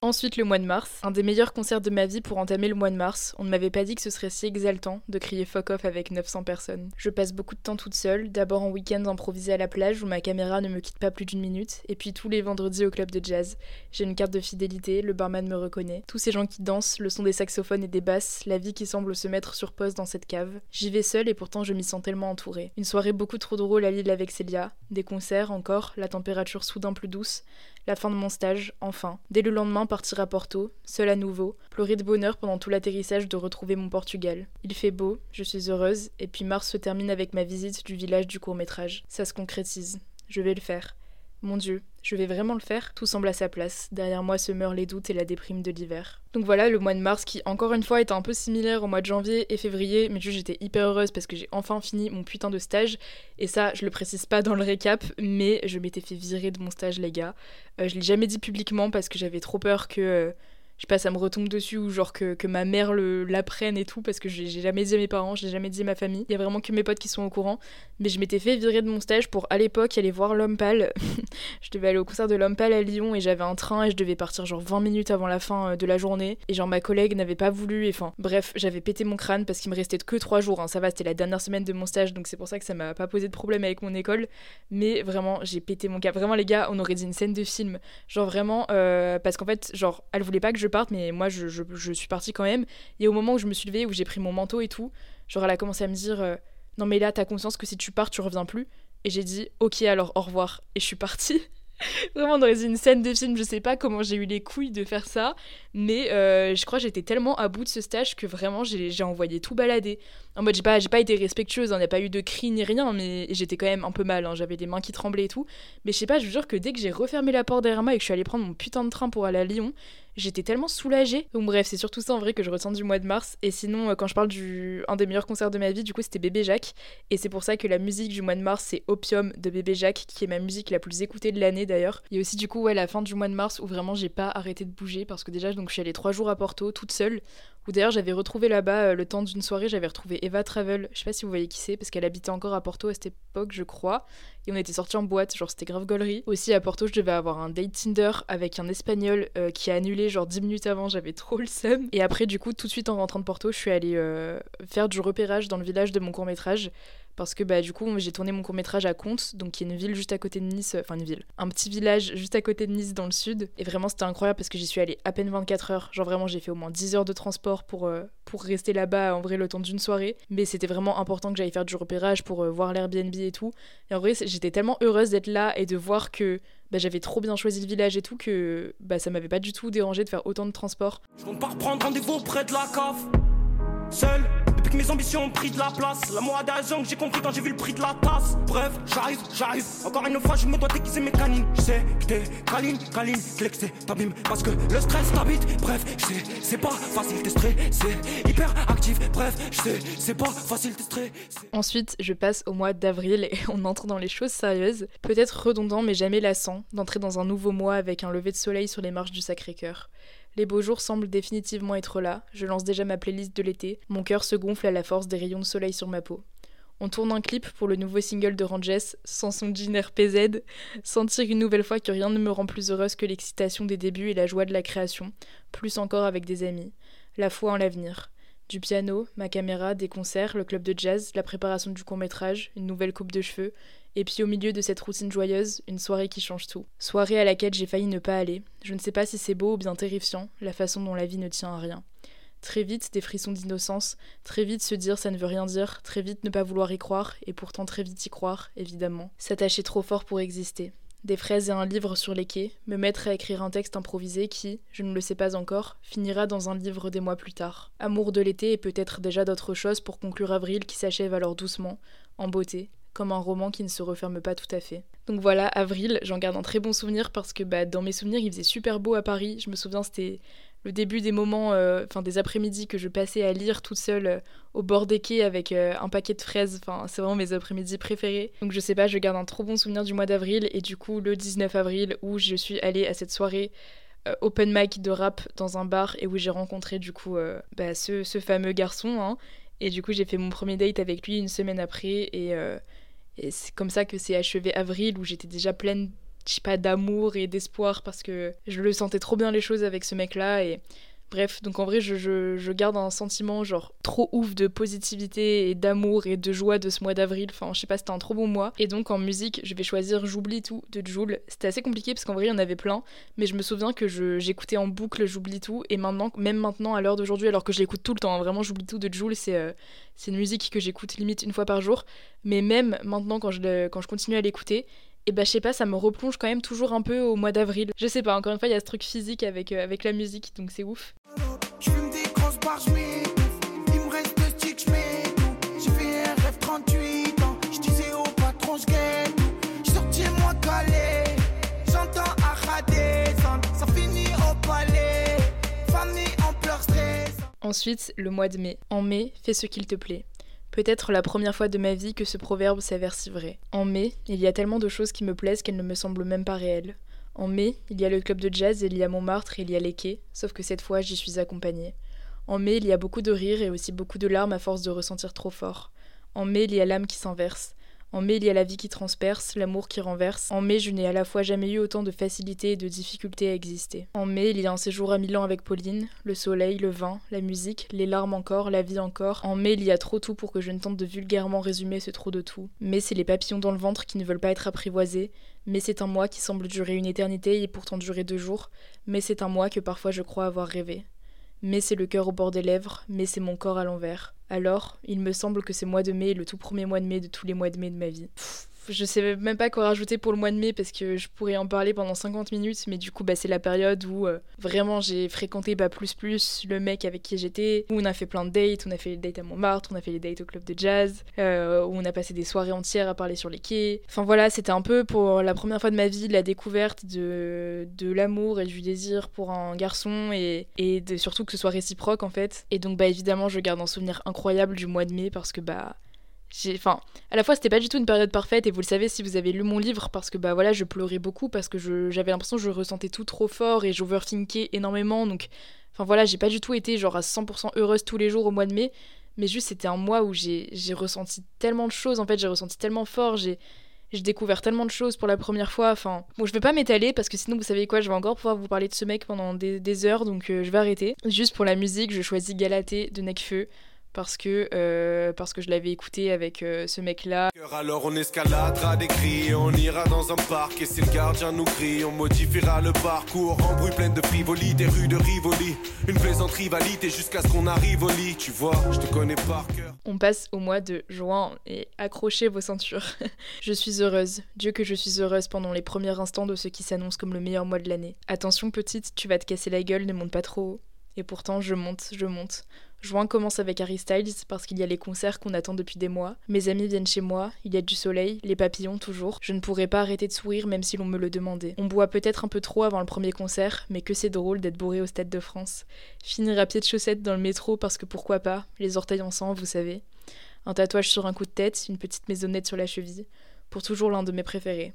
Ensuite, le mois de mars, un des meilleurs concerts de ma vie pour entamer le mois de mars. On ne m'avait pas dit que ce serait si exaltant de crier fuck off avec 900 personnes. Je passe beaucoup de temps toute seule, d'abord en week-end improvisé à la plage où ma caméra ne me quitte pas plus d'une minute, et puis tous les vendredis au club de jazz. J'ai une carte de fidélité, le barman me reconnaît. Tous ces gens qui dansent, le son des saxophones et des basses, la vie qui semble se mettre sur pause dans cette cave. J'y vais seule et pourtant je m'y sens tellement entourée. Une soirée beaucoup trop drôle à Lille avec Célia, des concerts encore, la température soudain plus douce, la fin de mon stage, enfin. Dès le lendemain, partir à Porto, seul à nouveau, pleurer de bonheur pendant tout l'atterrissage de retrouver mon Portugal. Il fait beau, je suis heureuse, et puis mars se termine avec ma visite du village du court métrage. Ça se concrétise. Je vais le faire. Mon Dieu, je vais vraiment le faire Tout semble à sa place. Derrière moi se meurent les doutes et la déprime de l'hiver. Donc voilà, le mois de mars qui, encore une fois, est un peu similaire au mois de janvier et février, mais juste j'étais hyper heureuse parce que j'ai enfin fini mon putain de stage. Et ça, je le précise pas dans le récap, mais je m'étais fait virer de mon stage, les gars. Euh, je l'ai jamais dit publiquement parce que j'avais trop peur que. Euh, je sais pas, ça me retombe dessus ou genre que, que ma mère l'apprenne et tout parce que j'ai jamais dit à mes parents, j'ai jamais dit à ma famille. Il y a vraiment que mes potes qui sont au courant. Mais je m'étais fait virer de mon stage pour à l'époque aller voir l'homme pâle. <laughs> je devais aller au concert de l'homme pâle à Lyon et j'avais un train et je devais partir genre 20 minutes avant la fin euh, de la journée. Et genre ma collègue n'avait pas voulu et enfin bref, j'avais pété mon crâne parce qu'il me restait que 3 jours. Hein. Ça va, c'était la dernière semaine de mon stage donc c'est pour ça que ça m'a pas posé de problème avec mon école. Mais vraiment, j'ai pété mon cap. Vraiment les gars, on aurait dit une scène de film. Genre vraiment, euh, parce qu'en fait, genre, elle voulait pas que je parte, mais moi je, je, suis partie quand même. Et au moment où je me suis levée, où j'ai pris mon manteau et tout, genre elle a commencé à me dire euh, Non, mais là, t'as conscience que si tu pars, tu reviens plus. Et j'ai dit Ok, alors au revoir. Et je suis partie. <laughs> Vraiment dans une scène de film, je sais pas comment j'ai eu les couilles de faire ça, mais euh, je crois que j'étais tellement à bout de ce stage que vraiment j'ai envoyé tout balader. En mode, j'ai pas, été respectueuse, il n'y a pas eu de cris ni rien, mais j'étais quand même un peu mal, hein. j'avais des mains qui tremblaient et tout. Mais je sais pas, je vous jure que dès que j'ai refermé la porte derrière moi et que je suis allée prendre mon putain de train pour aller à Lyon, j'étais tellement soulagée. Donc bref, c'est surtout ça en vrai que je retiens du mois de mars. Et sinon, euh, quand je parle du un des meilleurs concerts de ma vie, du coup, c'était Bébé Jacques. Et c'est pour ça que la musique du mois de mars, c'est Opium de Bébé Jacques, qui est ma musique la plus écoutée de l'année d'ailleurs. A aussi du coup, ouais, la fin du mois de mars où vraiment j'ai pas arrêté de bouger parce que déjà, donc je suis allée trois jours à Porto toute seule ou d'ailleurs j'avais retrouvé là-bas euh, le temps d'une soirée, j'avais retrouvé Eva Travel, je sais pas si vous voyez qui c'est, parce qu'elle habitait encore à Porto à cette époque, je crois, et on était sortis en boîte, genre c'était grave gaulerie. Aussi à Porto, je devais avoir un date Tinder avec un espagnol euh, qui a annulé genre 10 minutes avant, j'avais trop le seum. Et après, du coup, tout de suite en rentrant de Porto, je suis allée euh, faire du repérage dans le village de mon court métrage parce que bah du coup j'ai tourné mon court métrage à Comte donc qui est une ville juste à côté de Nice enfin une ville un petit village juste à côté de Nice dans le sud. Et vraiment c'était incroyable parce que j'y suis allée à peine 24 heures. Genre vraiment j'ai fait au moins 10 heures de transport pour euh, pour rester là-bas en vrai le temps d'une soirée. Mais c'était vraiment important que j'aille faire du repérage pour euh, voir l'Airbnb et tout. Et en vrai j'étais tellement heureuse d'être là et de voir que bah, j'avais trop bien choisi le village et tout que bah, ça m'avait pas du tout dérangé de faire autant de transport. Je pas reprendre rendez-vous près de la cave. Seul depuis que mes ambitions ont pris de la place. La moi d'argent que j'ai compris quand j'ai vu le prix de la tasse. Bref, j'arrive, j'arrive. Encore une fois, je me dois déguiser mes canines. Je sais que t'es câline, câline, que l'excès t'abîme parce que le stress t'habite. Bref, je sais, c'est pas facile, t'es c'est hyper actif. Bref, je sais, c'est pas facile, t'es stressé. Ensuite, je passe au mois d'avril et on entre dans les choses sérieuses. Peut-être redondant, mais jamais lassant, d'entrer dans un nouveau mois avec un lever de soleil sur les marches du Sacré-Cœur. Les beaux jours semblent définitivement être là, je lance déjà ma playlist de l'été, mon cœur se gonfle à la force des rayons de soleil sur ma peau. On tourne un clip pour le nouveau single de Ranges, sans son jean RPZ, sentir une nouvelle fois que rien ne me rend plus heureuse que l'excitation des débuts et la joie de la création, plus encore avec des amis, la foi en l'avenir. Du piano, ma caméra, des concerts, le club de jazz, la préparation du court métrage, une nouvelle coupe de cheveux, et puis au milieu de cette routine joyeuse, une soirée qui change tout. Soirée à laquelle j'ai failli ne pas aller. Je ne sais pas si c'est beau ou bien terrifiant, la façon dont la vie ne tient à rien. Très vite, des frissons d'innocence, très vite se dire ça ne veut rien dire, très vite ne pas vouloir y croire, et pourtant très vite y croire, évidemment. S'attacher trop fort pour exister. Des fraises et un livre sur les quais, me mettre à écrire un texte improvisé qui, je ne le sais pas encore, finira dans un livre des mois plus tard. Amour de l'été et peut-être déjà d'autres choses pour conclure avril qui s'achève alors doucement, en beauté, comme un roman qui ne se referme pas tout à fait. Donc voilà, avril, j'en garde un très bon souvenir parce que bah, dans mes souvenirs, il faisait super beau à Paris. Je me souviens, c'était le début des moments, euh, enfin des après-midi que je passais à lire toute seule euh, au bord des quais avec euh, un paquet de fraises. Enfin, c'est vraiment mes après-midi préférés. Donc je sais pas, je garde un trop bon souvenir du mois d'avril et du coup le 19 avril où je suis allée à cette soirée open mic de rap dans un bar et où j'ai rencontré du coup bah, ce, fameux garçon. Hein. Et du coup j'ai fait mon premier date avec lui une semaine après et et c'est comme ça que c'est achevé avril où j'étais déjà pleine, je sais pas, d'amour et d'espoir parce que je le sentais trop bien les choses avec ce mec-là et Bref, donc en vrai, je, je, garde un sentiment genre trop ouf de positivité et d'amour et de joie de ce mois d'avril. Enfin, je sais pas, c'était un trop bon mois. Et donc en musique, je vais choisir J'oublie tout de Joule. C'était assez compliqué parce qu'en vrai, il y en avait plein. Mais je me souviens que j'écoutais en boucle J'oublie tout. Et maintenant, même maintenant, à l'heure d'aujourd'hui, alors que je l'écoute tout le temps, hein, vraiment, J'oublie tout de Joule, c'est euh, c'est une musique que j'écoute limite une fois par jour. Mais même maintenant, quand je continue à l'écouter, et bah je sais pas, ça me replonge quand même toujours un peu au mois d'avril. Je sais pas, encore une fois, il y a ce truc physique avec, euh, avec la musique, donc c'est ouf. Je fume des grosses barres, il me reste deux sticks, J'ai fait un rêve 38 ans, je disais au patron, je Je sortis moi calé, j'entends ça finit au palais. Famille en pleurs stress. Ensuite, le mois de mai. En mai, fais ce qu'il te plaît. Peut-être la première fois de ma vie que ce proverbe s'avère si vrai. En mai, il y a tellement de choses qui me plaisent qu'elles ne me semblent même pas réelles. En mai, il y a le club de jazz, il y a Montmartre, il y a les quais, sauf que cette fois j'y suis accompagnée. En mai, il y a beaucoup de rires et aussi beaucoup de larmes à force de ressentir trop fort. En mai, il y a l'âme qui s'inverse. En mai, il y a la vie qui transperce, l'amour qui renverse. En mai, je n'ai à la fois jamais eu autant de facilité et de difficulté à exister. En mai, il y a un séjour à Milan avec Pauline, le soleil, le vin, la musique, les larmes encore, la vie encore. En mai, il y a trop tout pour que je ne tente de vulgairement résumer ce trop de tout. Mais c'est les papillons dans le ventre qui ne veulent pas être apprivoisés. Mais c'est un mois qui semble durer une éternité et pourtant durer deux jours. Mais c'est un mois que parfois je crois avoir rêvé mais c'est le cœur au bord des lèvres, mais c'est mon corps à l'envers. Alors, il me semble que ce mois de mai le tout premier mois de mai de tous les mois de mai de ma vie je sais même pas quoi rajouter pour le mois de mai parce que je pourrais en parler pendant 50 minutes, mais du coup, bah, c'est la période où euh, vraiment j'ai fréquenté plus plus le mec avec qui j'étais, où on a fait plein de dates, on a fait les dates à Montmartre, on a fait les dates au club de jazz, euh, où on a passé des soirées entières à parler sur les quais. Enfin voilà, c'était un peu pour la première fois de ma vie la découverte de, de l'amour et du désir pour un garçon et, et de, surtout que ce soit réciproque en fait. Et donc, bah évidemment, je garde un souvenir incroyable du mois de mai parce que bah enfin à la fois c'était pas du tout une période parfaite et vous le savez si vous avez lu mon livre parce que bah voilà je pleurais beaucoup parce que j'avais l'impression que je ressentais tout trop fort et j'overthinkais énormément donc enfin voilà j'ai pas du tout été genre à 100% heureuse tous les jours au mois de mai mais juste c'était un mois où j'ai ressenti tellement de choses en fait j'ai ressenti tellement fort j'ai j'ai découvert tellement de choses pour la première fois. Enfin, bon, je vais pas m'étaler parce que sinon, vous savez quoi, je vais encore pouvoir vous parler de ce mec pendant des, heures, donc euh, je vais arrêter. Juste pour la musique, je choisis Galatée de Necfeu parce que, euh, parce que je l'avais écouté avec euh, ce mec-là. Alors on escaladera des cris, on ira dans un parc et si le gardien nous crie, on modifiera le parcours en bruit plein de frivoli, des rues de Rivoli, une plaisante rivalité jusqu'à ce qu'on arrive au lit, tu vois, je te connais par cœur. On passe au mois de juin et accrochez vos ceintures. <laughs> je suis heureuse, Dieu que je suis heureuse pendant les premiers instants de ce qui s'annonce comme le meilleur mois de l'année. Attention petite, tu vas te casser la gueule, ne monte pas trop haut. Et pourtant, je monte, je monte. Juin commence avec Harry Styles parce qu'il y a les concerts qu'on attend depuis des mois. Mes amis viennent chez moi, il y a du soleil, les papillons toujours. Je ne pourrais pas arrêter de sourire même si l'on me le demandait. On boit peut-être un peu trop avant le premier concert, mais que c'est drôle d'être bourré au Stade de France. Finir à pied de chaussettes dans le métro parce que pourquoi pas, les orteils en sang, vous savez. Un tatouage sur un coup de tête, une petite maisonnette sur la cheville. Pour toujours l'un de mes préférés.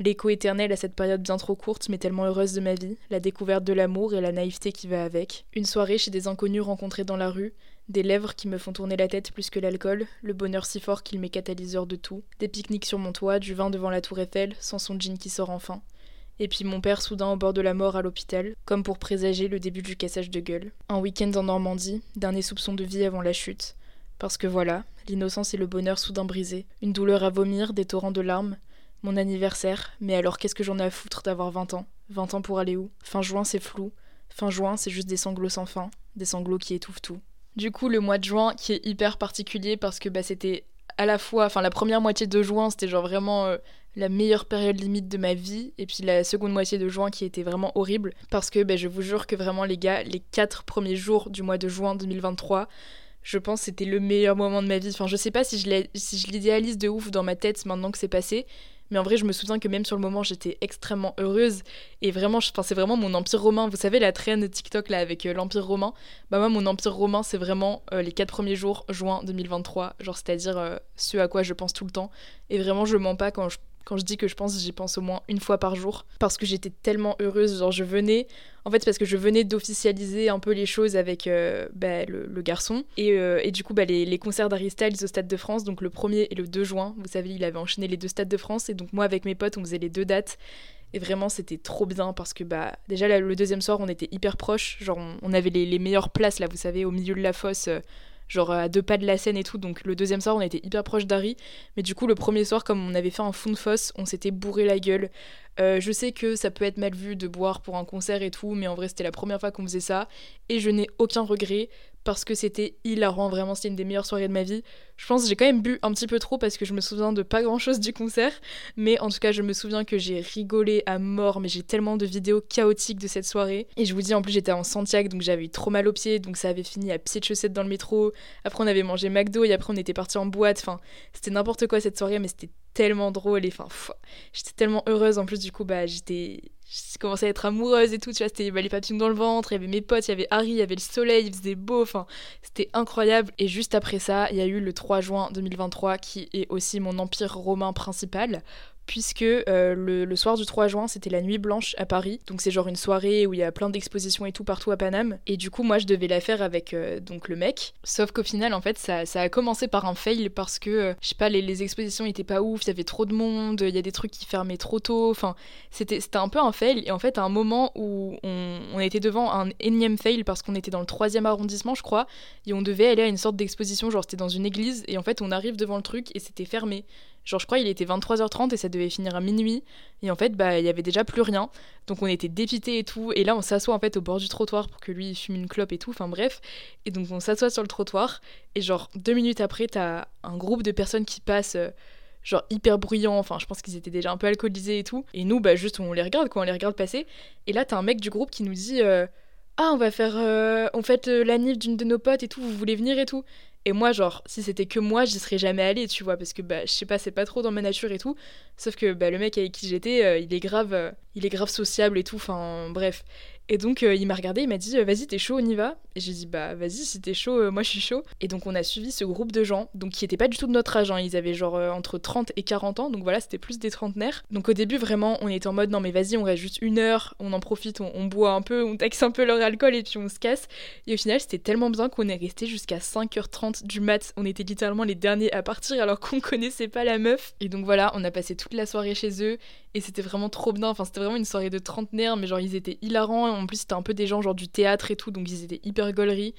L'écho éternel à cette période bien trop courte mais tellement heureuse de ma vie, la découverte de l'amour et la naïveté qui va avec, une soirée chez des inconnus rencontrés dans la rue, des lèvres qui me font tourner la tête plus que l'alcool, le bonheur si fort qu'il m'est catalyseur de tout, des pique-niques sur mon toit, du vin devant la tour Eiffel, sans son jean qui sort enfin. Et puis mon père soudain au bord de la mort à l'hôpital, comme pour présager le début du cassage de gueule. Un week-end en Normandie, dernier soupçon de vie avant la chute. Parce que voilà, l'innocence et le bonheur soudain brisés, une douleur à vomir, des torrents de larmes, mon anniversaire, mais alors qu'est-ce que j'en ai à foutre d'avoir 20 ans? 20 ans pour aller où? Fin juin, c'est flou. Fin juin, c'est juste des sanglots sans fin, des sanglots qui étouffent tout. Du coup, le mois de juin qui est hyper particulier parce que bah, c'était à la fois, enfin la première moitié de juin, c'était genre vraiment euh, la meilleure période limite de ma vie, et puis la seconde moitié de juin qui était vraiment horrible parce que bah, je vous jure que vraiment les gars, les quatre premiers jours du mois de juin 2023, je pense c'était le meilleur moment de ma vie. Enfin, je sais pas si je l'idéalise de ouf dans ma tête maintenant que c'est passé, mais en vrai, je me souviens que même sur le moment, j'étais extrêmement heureuse. Et vraiment, je pensais vraiment mon empire romain. Vous savez, la traîne TikTok là avec euh, l'empire romain. Bah, moi, mon empire romain, c'est vraiment euh, les quatre premiers jours, juin 2023. Genre, c'est-à-dire euh, ce à quoi je pense tout le temps. Et vraiment, je mens pas quand je quand je dis que je pense, j'y pense au moins une fois par jour. Parce que j'étais tellement heureuse. Genre, je venais. En fait, parce que je venais d'officialiser un peu les choses avec euh, bah, le, garçon. Et, euh, et, du coup, bah, les, concerts d'Harry au Stade de France, donc le 1er et le 2 juin. Vous savez, il avait enchaîné les deux Stades de France. Et donc, moi, avec mes potes, on faisait les deux dates. Et vraiment, c'était trop bien parce que bah déjà le deuxième soir, on était hyper proches. Genre, on, avait les, les, meilleures places là, vous savez, au milieu de la fosse. Euh, genre à deux pas de la scène et tout. Donc le deuxième soir, on était hyper proche d'Harry. Mais du coup, le premier soir, comme on avait fait un fond de fosse, on s'était bourré la gueule. Euh, je sais que ça peut être mal vu de boire pour un concert et tout, mais en vrai, c'était la première fois qu'on faisait ça. Et je n'ai aucun regret parce que c'était hilarant, vraiment, c'était une des meilleures soirées de ma vie. Je pense que j'ai quand même bu un petit peu trop parce que je me souviens de pas grand chose du concert, mais en tout cas, je me souviens que j'ai rigolé à mort, mais j'ai tellement de vidéos chaotiques de cette soirée. Et je vous dis, en plus, j'étais en Santiago, donc j'avais eu trop mal aux pieds, donc ça avait fini à pied de chaussettes dans le métro. Après, on avait mangé McDo et après, on était parti en boîte. Enfin, c'était n'importe quoi cette soirée, mais c'était tellement drôle et enfin j'étais tellement heureuse en plus du coup bah j'étais j'ai commencé à être amoureuse et tout, tu vois, c'était bah, les papillons dans le ventre, il y avait mes potes, il y avait Harry, il y avait le soleil, il faisait beau, enfin, c'était incroyable. Et juste après ça, il y a eu le 3 juin 2023 qui est aussi mon empire romain principal puisque euh, le, soir du 3 juin, c'était la nuit blanche à Paris. Donc c'est genre une soirée où il y a plein d'expositions et tout partout à Paname. Et du coup, moi, je devais la faire avec euh, donc le mec. Sauf qu'au final, en fait, ça, a commencé par un fail parce que, euh, je sais pas, les, expositions étaient pas ouf, il y avait trop de monde, il y a des trucs qui fermaient trop tôt. Enfin, c'était un peu un fail. Et en fait, à un moment où on, on était devant un énième fail parce qu'on était dans le troisième arrondissement, je crois, et on devait aller à une sorte d'exposition, genre c'était dans une église, et en fait, on arrive devant le truc et c'était fermé. Genre, je crois il était 23h30 et ça devait finir à minuit. Et en fait, bah, il y avait déjà plus rien. Donc, on était dépités et tout. Et là, on s'assoit en fait au bord du trottoir pour que lui fume une clope et tout. Enfin, bref. Et donc, on s'assoit sur le trottoir. Et genre, deux minutes après, t'as un groupe de personnes qui passent. Euh, genre hyper bruyants, enfin je pense qu'ils étaient déjà un peu alcoolisés et tout. Et nous, bah juste on les regarde quoi, on les regarde passer. Et là t'as un mec du groupe qui nous dit euh, Ah on va faire, euh, on fête l'anniv d'une de nos potes et tout, vous voulez venir et tout. Et moi, genre, si c'était que moi, j'y serais jamais allée, tu vois, parce que, bah, je sais pas, c'est pas trop dans ma nature et tout. Sauf que, bah, le mec avec qui j'étais, euh, il est grave, euh, il est grave sociable et tout, enfin, bref. Et donc euh, il m'a regardé, il m'a dit euh, vas-y t'es chaud, on y va. Et j'ai dit bah vas-y si t'es chaud, euh, moi je suis chaud. Et donc on a suivi ce groupe de gens, donc qui étaient pas du tout de notre âge, hein. ils avaient genre entre 30 et 40 ans, donc voilà c'était plus des trentenaires. Donc au début vraiment on était en mode non mais vas-y on reste juste une heure, on en profite, on, boit un peu, on taxe un peu leur alcool et puis on se casse. Et au final c'était tellement bien qu'on est resté jusqu'à 5h30 du mat, on était littéralement les derniers à partir alors qu'on <laughs> connaissait pas la meuf. Et donc voilà on a passé toute la soirée chez eux et c'était vraiment trop bien, enfin c'était vraiment une soirée de trentenaires mais genre ils étaient hilarants, en plus c'était un peu des gens genre du théâtre et tout, donc ils étaient hyper gauleries.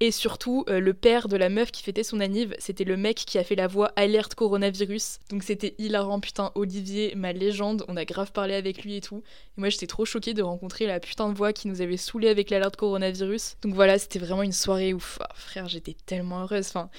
Et surtout, euh, le père de la meuf qui fêtait son anniv, c'était le mec qui a fait la voix alerte coronavirus. Donc c'était hilarant, putain, Olivier, ma légende, on a grave parlé avec lui et tout. Et moi j'étais trop choquée de rencontrer la putain de voix qui nous avait saoulé avec l'alerte coronavirus. Donc voilà, c'était vraiment une soirée ouf. Ah, frère, j'étais tellement heureuse. Enfin,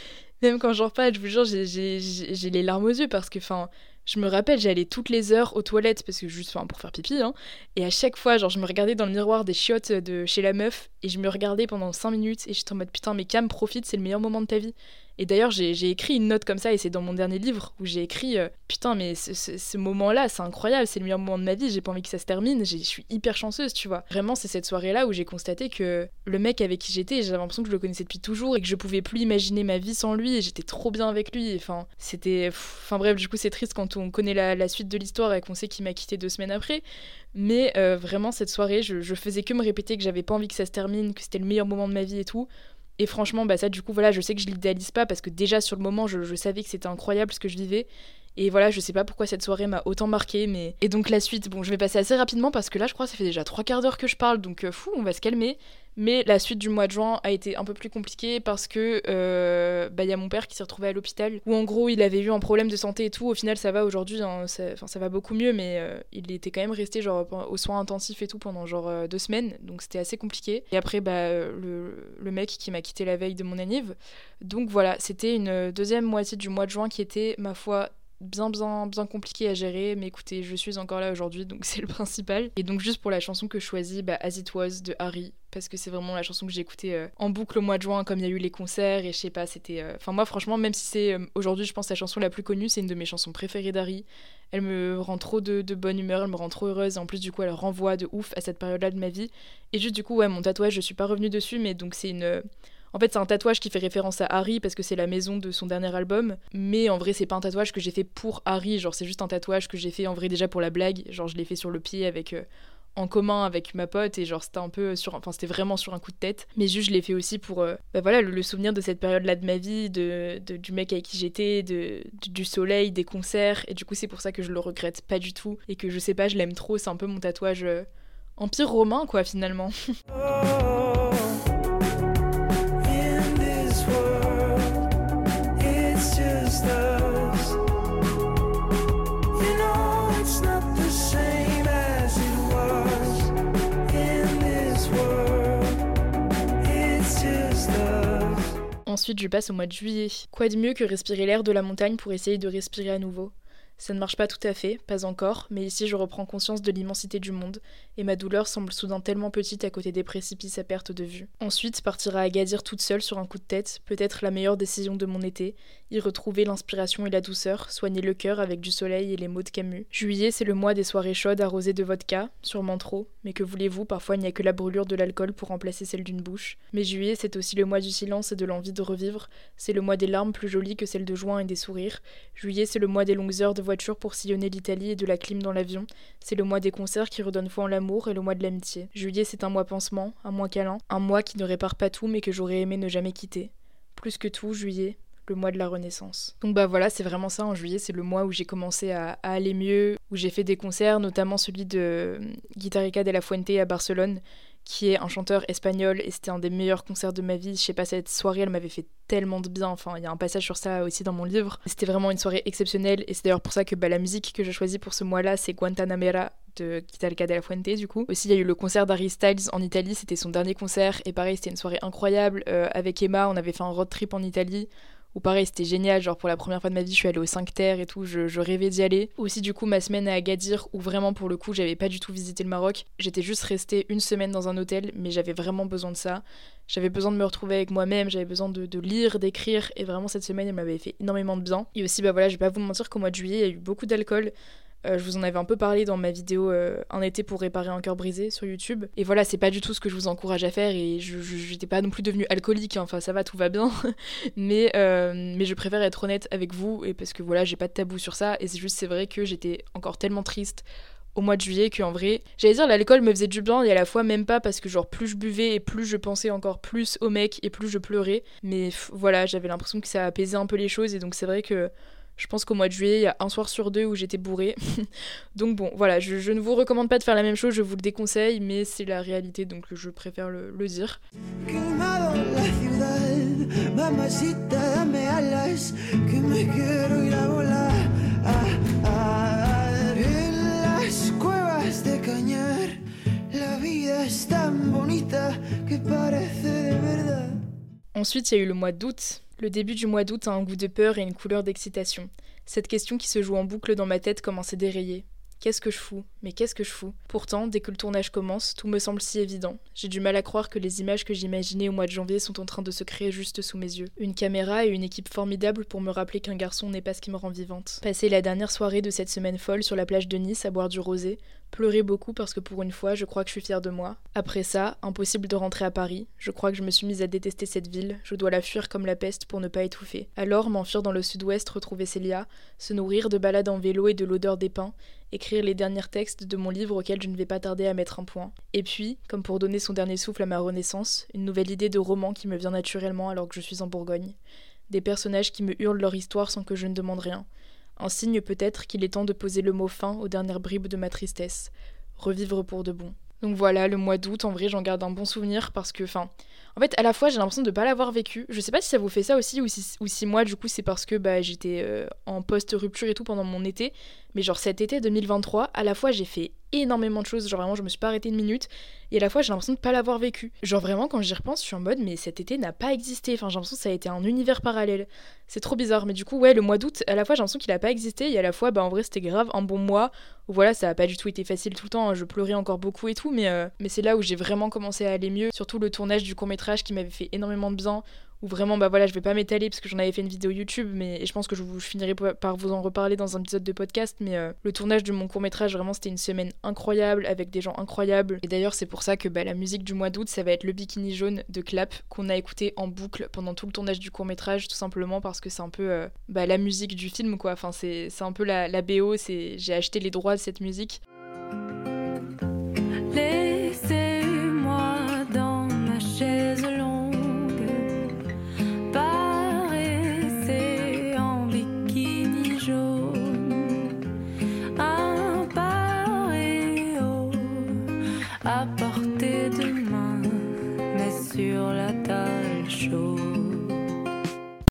même quand j'en reparle, je vous jure, j'ai les larmes aux yeux parce que, enfin, Je me rappelle, j'allais toutes les heures aux toilettes parce que juste pour faire pipi, hein, et à chaque fois, genre, je me regardais dans le miroir des chiottes de chez la meuf et je me regardais pendant 5 minutes et j'étais en mode putain, mais Cam, profite, c'est le meilleur moment de ta vie. Et d'ailleurs, j'ai écrit une note comme ça, et c'est dans mon dernier livre, où j'ai écrit euh, Putain, mais ce, moment-là, c'est incroyable, c'est le meilleur moment de ma vie, j'ai pas envie que ça se termine, je suis hyper chanceuse, tu vois. Vraiment, c'est cette soirée-là où j'ai constaté que le mec avec qui j'étais, j'avais l'impression que je le connaissais depuis toujours, et que je pouvais plus imaginer ma vie sans lui, et j'étais trop bien avec lui. Enfin, c'était. Enfin bref, du coup, c'est triste quand on connaît la, suite de l'histoire et qu'on sait qu'il m'a quitté deux semaines après. Mais euh, vraiment, cette soirée, je, je faisais que me répéter que j'avais pas envie que ça se termine, que c'était le meilleur moment de ma vie et tout. Et franchement, bah ça, du coup, voilà, je sais que je l'idéalise pas parce que déjà sur le moment, je, savais que c'était incroyable ce que je vivais. Et voilà, je sais pas pourquoi cette soirée m'a autant marqué, mais. Et donc la suite, bon, je vais passer assez rapidement parce que là, je crois que ça fait déjà trois quarts d'heure que je parle, donc euh, fou, on va se calmer. Mais la suite du mois de juin a été un peu plus compliquée parce que euh, bah, y a mon père qui s'est retrouvé à l'hôpital où en gros il avait eu un problème de santé et tout. Au final ça va aujourd'hui, hein, ça, va beaucoup mieux, mais euh, il était quand même resté genre aux soins intensifs et tout pendant genre euh, deux semaines, donc c'était assez compliqué. Et après bah, le, le mec qui m'a quitté la veille de mon anniv. Donc voilà, c'était une deuxième moitié du mois de juin qui était ma foi bien bien bien compliqué à gérer mais écoutez je suis encore là aujourd'hui donc <laughs> c'est le principal. Et donc juste pour la chanson que je choisis bah As It Was de Harry parce que c'est vraiment la chanson que j'ai écoutée euh, en boucle au mois de juin comme il y a eu les concerts et je sais pas c'était euh, enfin moi franchement même si c'est euh, aujourd'hui je pense la chanson la plus connue c'est une de mes chansons préférées d'Harry. Elle me rend trop de, de, bonne humeur elle me rend trop heureuse et en plus du coup elle renvoie de ouf à cette période là de ma vie. Et juste du coup ouais mon tatouage je suis pas revenue dessus mais donc c'est une en fait, c'est un tatouage qui fait référence à Harry parce que c'est la maison de son dernier album. Mais en vrai, c'est pas un tatouage que j'ai fait pour Harry. Genre, c'est juste un tatouage que j'ai fait en vrai déjà pour la blague. Genre, je l'ai fait sur le pied avec. Euh, en commun avec ma pote et genre c'était un peu sur enfin c'était vraiment sur un coup de tête mais juste je l'ai fait aussi pour euh, bah voilà le, souvenir de cette période là de ma vie de, du mec avec qui j'étais de, du soleil des concerts et du coup c'est pour ça que je le regrette pas du tout et que je sais pas je l'aime trop c'est un peu mon tatouage euh, empire romain quoi finalement <laughs> Ensuite, je passe au mois de juillet. Quoi de mieux que respirer l'air de la montagne pour essayer de respirer à nouveau? Ça ne marche pas tout à fait, pas encore, mais ici je reprends conscience de l'immensité du monde, et ma douleur semble soudain tellement petite à côté des précipices à perte de vue. Ensuite, partir à Agadir toute seule sur un coup de tête, peut-être la meilleure décision de mon été, y retrouver l'inspiration et la douceur, soigner le cœur avec du soleil et les mots de Camus. Juillet, c'est le mois des soirées chaudes arrosées de vodka, sûrement trop, mais que voulez-vous, parfois il n'y a que la brûlure de l'alcool pour remplacer celle d'une bouche. Mais juillet, c'est aussi le mois du silence et de l'envie de revivre, c'est le mois des larmes plus jolies que celles de juin et des sourires. Juillet, c'est le mois des longues heures de pour sillonner l'Italie et de la clim dans l'avion. C'est le mois des concerts qui redonne foi en l'amour et le mois de l'amitié. Juillet, c'est un mois pansement, un mois câlin, un mois qui ne répare pas tout mais que j'aurais aimé ne jamais quitter. Plus que tout, juillet, le mois de la renaissance. Donc bah voilà, c'est vraiment ça, en juillet, c'est le mois où j'ai commencé à, aller mieux, où j'ai fait des concerts, notamment celui de Guitarica de la Fuente à Barcelone, qui est un chanteur espagnol et c'était un des meilleurs concerts de ma vie. Je sais pas, cette soirée, elle m'avait fait tellement de bien. Enfin, il y a un passage sur ça aussi dans mon livre. C'était vraiment une soirée exceptionnelle et c'est d'ailleurs pour ça que bah, la musique que j'ai choisie pour ce mois-là, c'est Guantanamera de Guitarca de la Fuente du coup. Aussi, il y a eu le concert d'Harry Styles en Italie, c'était son dernier concert et pareil, c'était une soirée incroyable. Euh, avec Emma, on avait fait un road trip en Italie ou pareil, c'était génial. Genre, pour la première fois de ma vie, je suis allée aux 5 terres et tout. Je, rêvais d'y aller. Aussi, du coup, ma semaine à Agadir, où vraiment, pour le coup, j'avais pas du tout visité le Maroc. J'étais juste restée une semaine dans un hôtel, mais j'avais vraiment besoin de ça. J'avais besoin de me retrouver avec moi-même, j'avais besoin de, de lire, d'écrire. Et vraiment, cette semaine, elle m'avait fait énormément de bien. Et aussi, bah voilà, je vais pas vous mentir qu'au mois de juillet, il y a eu beaucoup d'alcool. Euh, je vous en avais un peu parlé dans ma vidéo euh, Un été pour réparer un cœur brisé sur YouTube. Et voilà, c'est pas du tout ce que je vous encourage à faire et je j'étais pas non plus devenue alcoolique, hein. enfin ça va, tout va bien. <laughs> mais, euh, mais je préfère être honnête avec vous et parce que voilà, j'ai pas de tabou sur ça et c'est juste, c'est vrai que j'étais encore tellement triste au mois de juillet qu'en vrai, j'allais dire l'alcool me faisait du bien et à la fois même pas parce que genre plus je buvais et plus je pensais encore plus au mec et plus je pleurais. Mais voilà, j'avais l'impression que ça apaisait un peu les choses et donc c'est vrai que je pense qu'au mois de juillet, il y a un soir sur deux où j'étais bourrée. <laughs> donc bon, voilà, je, ne vous recommande pas de faire la même chose, je vous le déconseille, mais c'est la réalité, donc je préfère le, dire. Ensuite, il y a eu le mois d'août. Le début du mois d'août a un goût de peur et une couleur d'excitation. Cette question qui se joue en boucle dans ma tête commence à dérayer. Qu'est-ce que je fous? Mais qu'est-ce que je fous? Pourtant, dès que le tournage commence, tout me semble si évident. J'ai du mal à croire que les images que j'imaginais au mois de janvier sont en train de se créer juste sous mes yeux. Une caméra et une équipe formidable pour me rappeler qu'un garçon n'est pas ce qui me rend vivante. Passer la dernière soirée de cette semaine folle sur la plage de Nice à boire du rosé, pleurer beaucoup parce que pour une fois, je crois que je suis fière de moi. Après ça, impossible de rentrer à Paris. Je crois que je me suis mise à détester cette ville. Je dois la fuir comme la peste pour ne pas étouffer. Alors, m'enfuir dans le sud-ouest, retrouver Célia, se nourrir de balades en vélo et de l'odeur des pins, écrire les derniers textes de mon livre auquel je ne vais pas tarder à mettre un point. Et puis, comme pour donner son dernier souffle à ma renaissance, une nouvelle idée de roman qui me vient naturellement alors que je suis en Bourgogne. Des personnages qui me hurlent leur histoire sans que je ne demande rien un signe peut-être qu'il est temps de poser le mot fin aux dernières bribes de ma tristesse. Revivre pour de bon. Donc voilà, le mois d'août, en vrai, j'en garde un bon souvenir parce que, enfin, en fait, à la fois, j'ai l'impression de ne pas l'avoir vécu. Je sais pas si ça vous fait ça aussi ou si, ou moi, du coup, c'est parce que bah, j'étais euh, en post-rupture et tout pendant mon été. Mais genre cet été 2023, à la fois, j'ai fait énormément de choses. Genre vraiment, je me suis pas arrêtée une minute. Et à la fois, j'ai l'impression de pas l'avoir vécu. Genre vraiment, quand j'y repense, je suis en mode, mais cet été n'a pas existé. Enfin, j'ai l'impression que ça a été un univers parallèle. C'est trop bizarre. Mais du coup, ouais, le mois d'août, à la fois, j'ai l'impression qu'il a pas existé. Et à la fois, bah en vrai, c'était grave un bon mois. Voilà, ça a pas du tout été facile tout le temps. Hein. Je pleurais encore beaucoup et tout. Mais, euh, mais c'est là où j'ai vraiment commencé à aller mieux. Surtout le tournage du qui m'avait fait énormément de bien où vraiment, bah voilà, je vais pas m'étaler parce que j'en avais fait une vidéo YouTube, mais je pense que je, finirai par vous en reparler dans un épisode de podcast. Mais euh, le tournage de mon court métrage, vraiment, c'était une semaine incroyable avec des gens incroyables. Et d'ailleurs, c'est pour ça que bah, la musique du mois d'août, ça va être le bikini jaune de Clap qu'on a écouté en boucle pendant tout le tournage du court métrage, tout simplement parce que c'est un peu euh, bah, la musique du film, quoi. Enfin, c'est un peu la, la BO. J'ai acheté les droits de cette musique.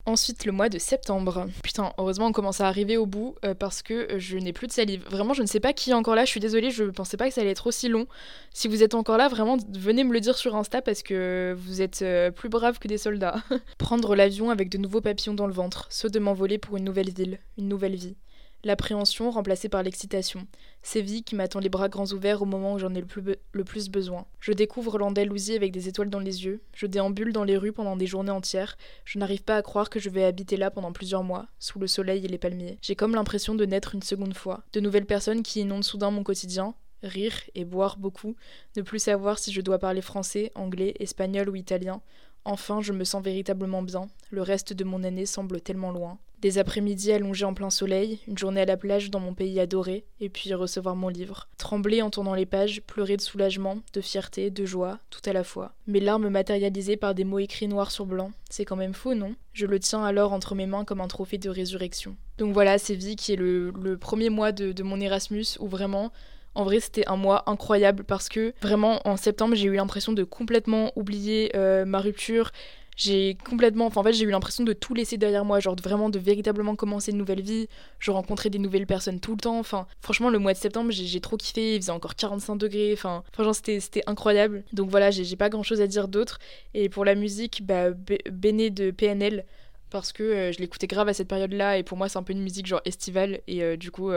Ensuite, le mois de septembre. Putain, heureusement, on commence à arriver au bout euh, parce que je n'ai plus de salive. Vraiment, je ne sais pas qui est encore là. Je suis désolée, je pensais pas que ça allait être aussi long. Si vous êtes encore là, vraiment, venez me le dire sur Insta parce que vous êtes euh, plus braves que des soldats. <laughs> Prendre l'avion avec de nouveaux papillons dans le ventre, ceux de m'envoler pour une nouvelle ville, une nouvelle vie. L'appréhension remplacée par l'excitation. Séville qui m'attend les bras grands ouverts au moment où j'en ai le plus, besoin. Je découvre l'Andalousie avec des étoiles dans les yeux. Je déambule dans les rues pendant des journées entières. Je n'arrive pas à croire que je vais habiter là pendant plusieurs mois, sous le soleil et les palmiers. J'ai comme l'impression de naître une seconde fois. De nouvelles personnes qui inondent soudain mon quotidien. Rire et boire beaucoup. Ne plus savoir si je dois parler français, anglais, espagnol ou italien. Enfin, je me sens véritablement bien. Le reste de mon année semble tellement loin. Des après-midi allongés en plein soleil, une journée à la plage dans mon pays adoré, et puis recevoir mon livre. Trembler en tournant les pages, pleurer de soulagement, de fierté, de joie, tout à la fois. Mes larmes matérialisées par des mots écrits noir sur blanc. C'est quand même faux, non? Je le tiens alors entre mes mains comme un trophée de résurrection. Donc voilà, c'est Vie qui est le, premier mois de, mon Erasmus où vraiment en vrai, c'était un mois incroyable parce que vraiment en septembre, j'ai eu l'impression de complètement oublier euh, ma rupture, j'ai complètement. Enfin, en fait, j'ai eu l'impression de tout laisser derrière moi, genre vraiment de véritablement commencer une nouvelle vie. Je rencontrais des nouvelles personnes tout le temps. Enfin, franchement, le mois de septembre, j'ai trop kiffé. Il faisait encore 45 degrés. Enfin, franchement, c'était incroyable. Donc voilà, j'ai pas grand chose à dire d'autre. Et pour la musique, bah, Béné de PNL, parce que euh, je l'écoutais grave à cette période-là. Et pour moi, c'est un peu une musique genre estivale. Et euh, du coup.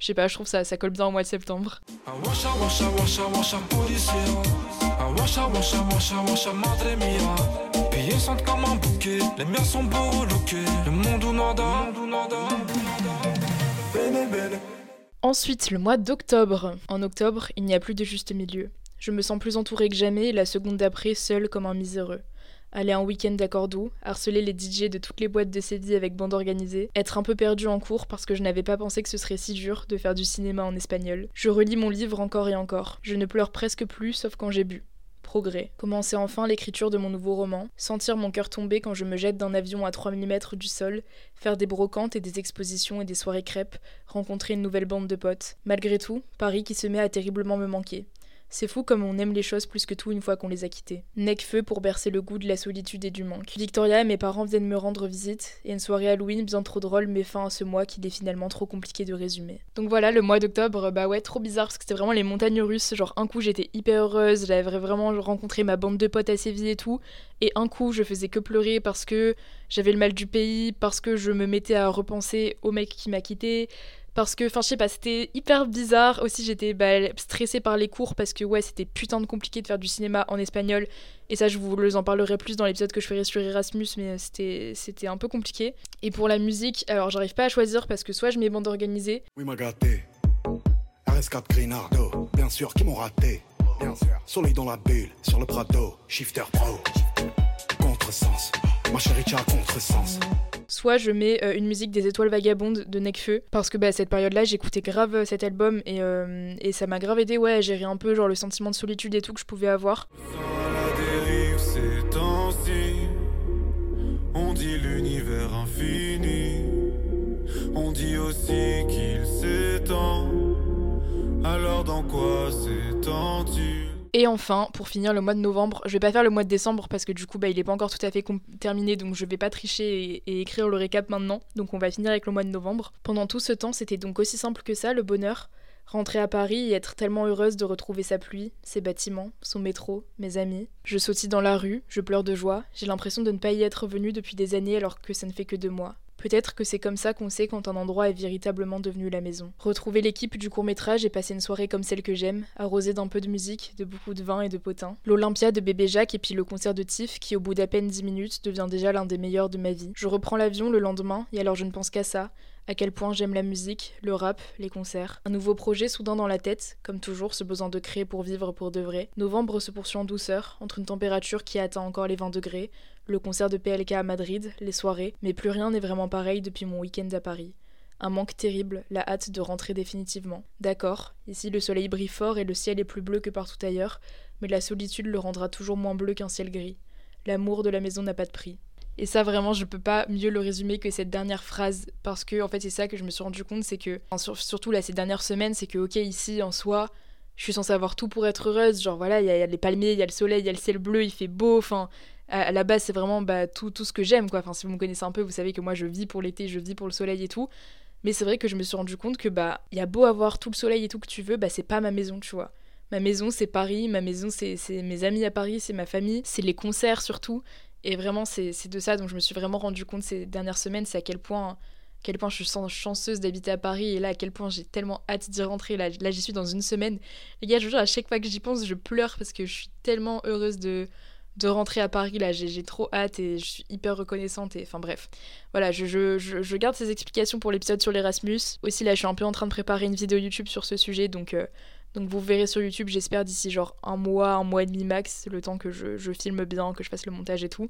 Je sais pas, je trouve ça, ça colle bien au mois de septembre. Ensuite, le mois d'octobre. En octobre, il n'y a plus de juste milieu. Je me sens plus entourée que jamais la seconde d'après, seule comme un miséreux. Aller un week-end à Cordoue, harceler les DJ de toutes les boîtes de Séville avec bande organisée, être un peu perdu en cours parce que je n'avais pas pensé que ce serait si dur de faire du cinéma en espagnol. Je relis mon livre encore et encore. Je ne pleure presque plus sauf quand j'ai bu progrès. Commencer enfin l'écriture de mon nouveau roman, sentir mon cœur tomber quand je me jette d'un avion à 3000 mètres du sol, faire des brocantes et des expositions et des soirées crêpes, rencontrer une nouvelle bande de potes. Malgré tout, Paris qui se met à terriblement me manquer. C'est fou comme on aime les choses plus que tout une fois qu'on les a quittées. Necfeu pour bercer le goût de la solitude et du manque. Victoria et mes parents viennent me rendre visite, et une soirée Halloween bien trop drôle met fin à ce mois qu'il est finalement trop compliqué de résumer. Donc voilà, le mois d'octobre, bah ouais, trop bizarre parce que c'était vraiment les montagnes russes. Genre un coup j'étais hyper heureuse, j'avais vraiment rencontré ma bande de potes à Séville et tout, et un coup je faisais que pleurer parce que j'avais le mal du pays, parce que je me mettais à repenser au mec qui m'a quitté, parce que, enfin, je sais pas, c'était hyper bizarre. Aussi, j'étais bah, stressée par les cours parce que, ouais, c'était putain de compliqué de faire du cinéma en espagnol. Et ça, je vous en parlerai plus dans l'épisode que je ferai sur Erasmus, mais c'était, c'était un peu compliqué. Et pour la musique, alors, j'arrive pas à choisir parce que soit je mets bande organisée. Oui, m'a gâté. RS4 Grinardo, bien sûr, qui m'ont raté. Bien sûr. Soleil dans la bulle, sur le Prado, Shifter Pro. Contresens, ma chérie, tu as contresens soit je mets euh, une musique des étoiles vagabondes de Necfeu parce que bah, à cette période-là j'écoutais grave euh, cet album et, euh, et ça m'a grave aidé ouais à gérer un peu genre le sentiment de solitude et tout que je pouvais avoir. On dit l'univers infini, on dit aussi qu'il s'étend. Alors dans quoi s'étend-il et enfin, pour finir le mois de novembre, je vais pas faire le mois de décembre parce que du coup, bah, il est pas encore tout à fait terminé, donc je vais pas tricher et, écrire le récap maintenant. Donc on va finir avec le mois de novembre. Pendant tout ce temps, c'était donc aussi simple que ça, le bonheur. Rentrer à Paris et être tellement heureuse de retrouver sa pluie, ses bâtiments, son métro, mes amis. Je sautille dans la rue, je pleure de joie, j'ai l'impression de ne pas y être revenue depuis des années alors que ça ne fait que deux mois. Peut-être que c'est comme ça qu'on sait quand un endroit est véritablement devenu la maison. Retrouver l'équipe du court métrage et passer une soirée comme celle que j'aime, arrosée d'un peu de musique, de beaucoup de vin et de potin. L'Olympia de bébé Jacques et puis le concert de Tiff qui au bout d'à peine 10 minutes devient déjà l'un des meilleurs de ma vie. Je reprends l'avion le lendemain et alors je ne pense qu'à ça, à quel point j'aime la musique, le rap, les concerts. Un nouveau projet soudain dans la tête, comme toujours ce besoin de créer pour vivre pour de vrai. Novembre se poursuit en douceur, entre une température qui atteint encore les 20 degrés, le concert de PLK à Madrid, les soirées, mais plus rien n'est vraiment pareil depuis mon week-end à Paris. Un manque terrible, la hâte de rentrer définitivement. D'accord, ici le soleil brille fort et le ciel est plus bleu que partout ailleurs, mais la solitude le rendra toujours moins bleu qu'un ciel gris. L'amour de la maison n'a pas de prix. Et ça vraiment, je peux pas mieux le résumer que cette dernière phrase parce que en fait c'est ça que je me suis rendu compte, c'est que surtout là ces dernières semaines, c'est que ok ici en soi, je suis censée avoir tout pour être heureuse, genre voilà il y, a les palmiers, il y a le soleil, il y a le ciel bleu, il fait beau, enfin à, la base, c'est vraiment bah, tout, ce que j'aime, quoi. Enfin, si vous me connaissez un peu, vous savez que moi, je vis pour l'été, je vis pour le soleil et tout. Mais c'est vrai que je me suis rendu compte que, bah, il y a beau avoir tout le soleil et tout que tu veux, bah, c'est pas ma maison, tu vois. Ma maison, c'est Paris, ma maison, c'est mes amis à Paris, c'est ma famille, c'est les concerts surtout. Et vraiment, c'est de ça dont je me suis vraiment rendu compte ces dernières semaines, c'est à quel point quel point je suis chanceuse d'habiter à Paris et là à quel point j'ai tellement hâte d'y rentrer. Là, là j'y suis dans une semaine. Les gars, je veux dire, à chaque fois que j'y pense, je pleure parce que je suis tellement heureuse de, de rentrer à Paris là j'ai trop hâte et je suis hyper reconnaissante et enfin bref. Voilà je, garde ces explications pour l'épisode sur l'Erasmus. Aussi là je suis un peu en train de préparer une vidéo YouTube sur ce sujet donc euh, donc vous verrez sur YouTube j'espère d'ici genre un mois un mois et demi max le temps que je, filme bien que je fasse le montage et tout.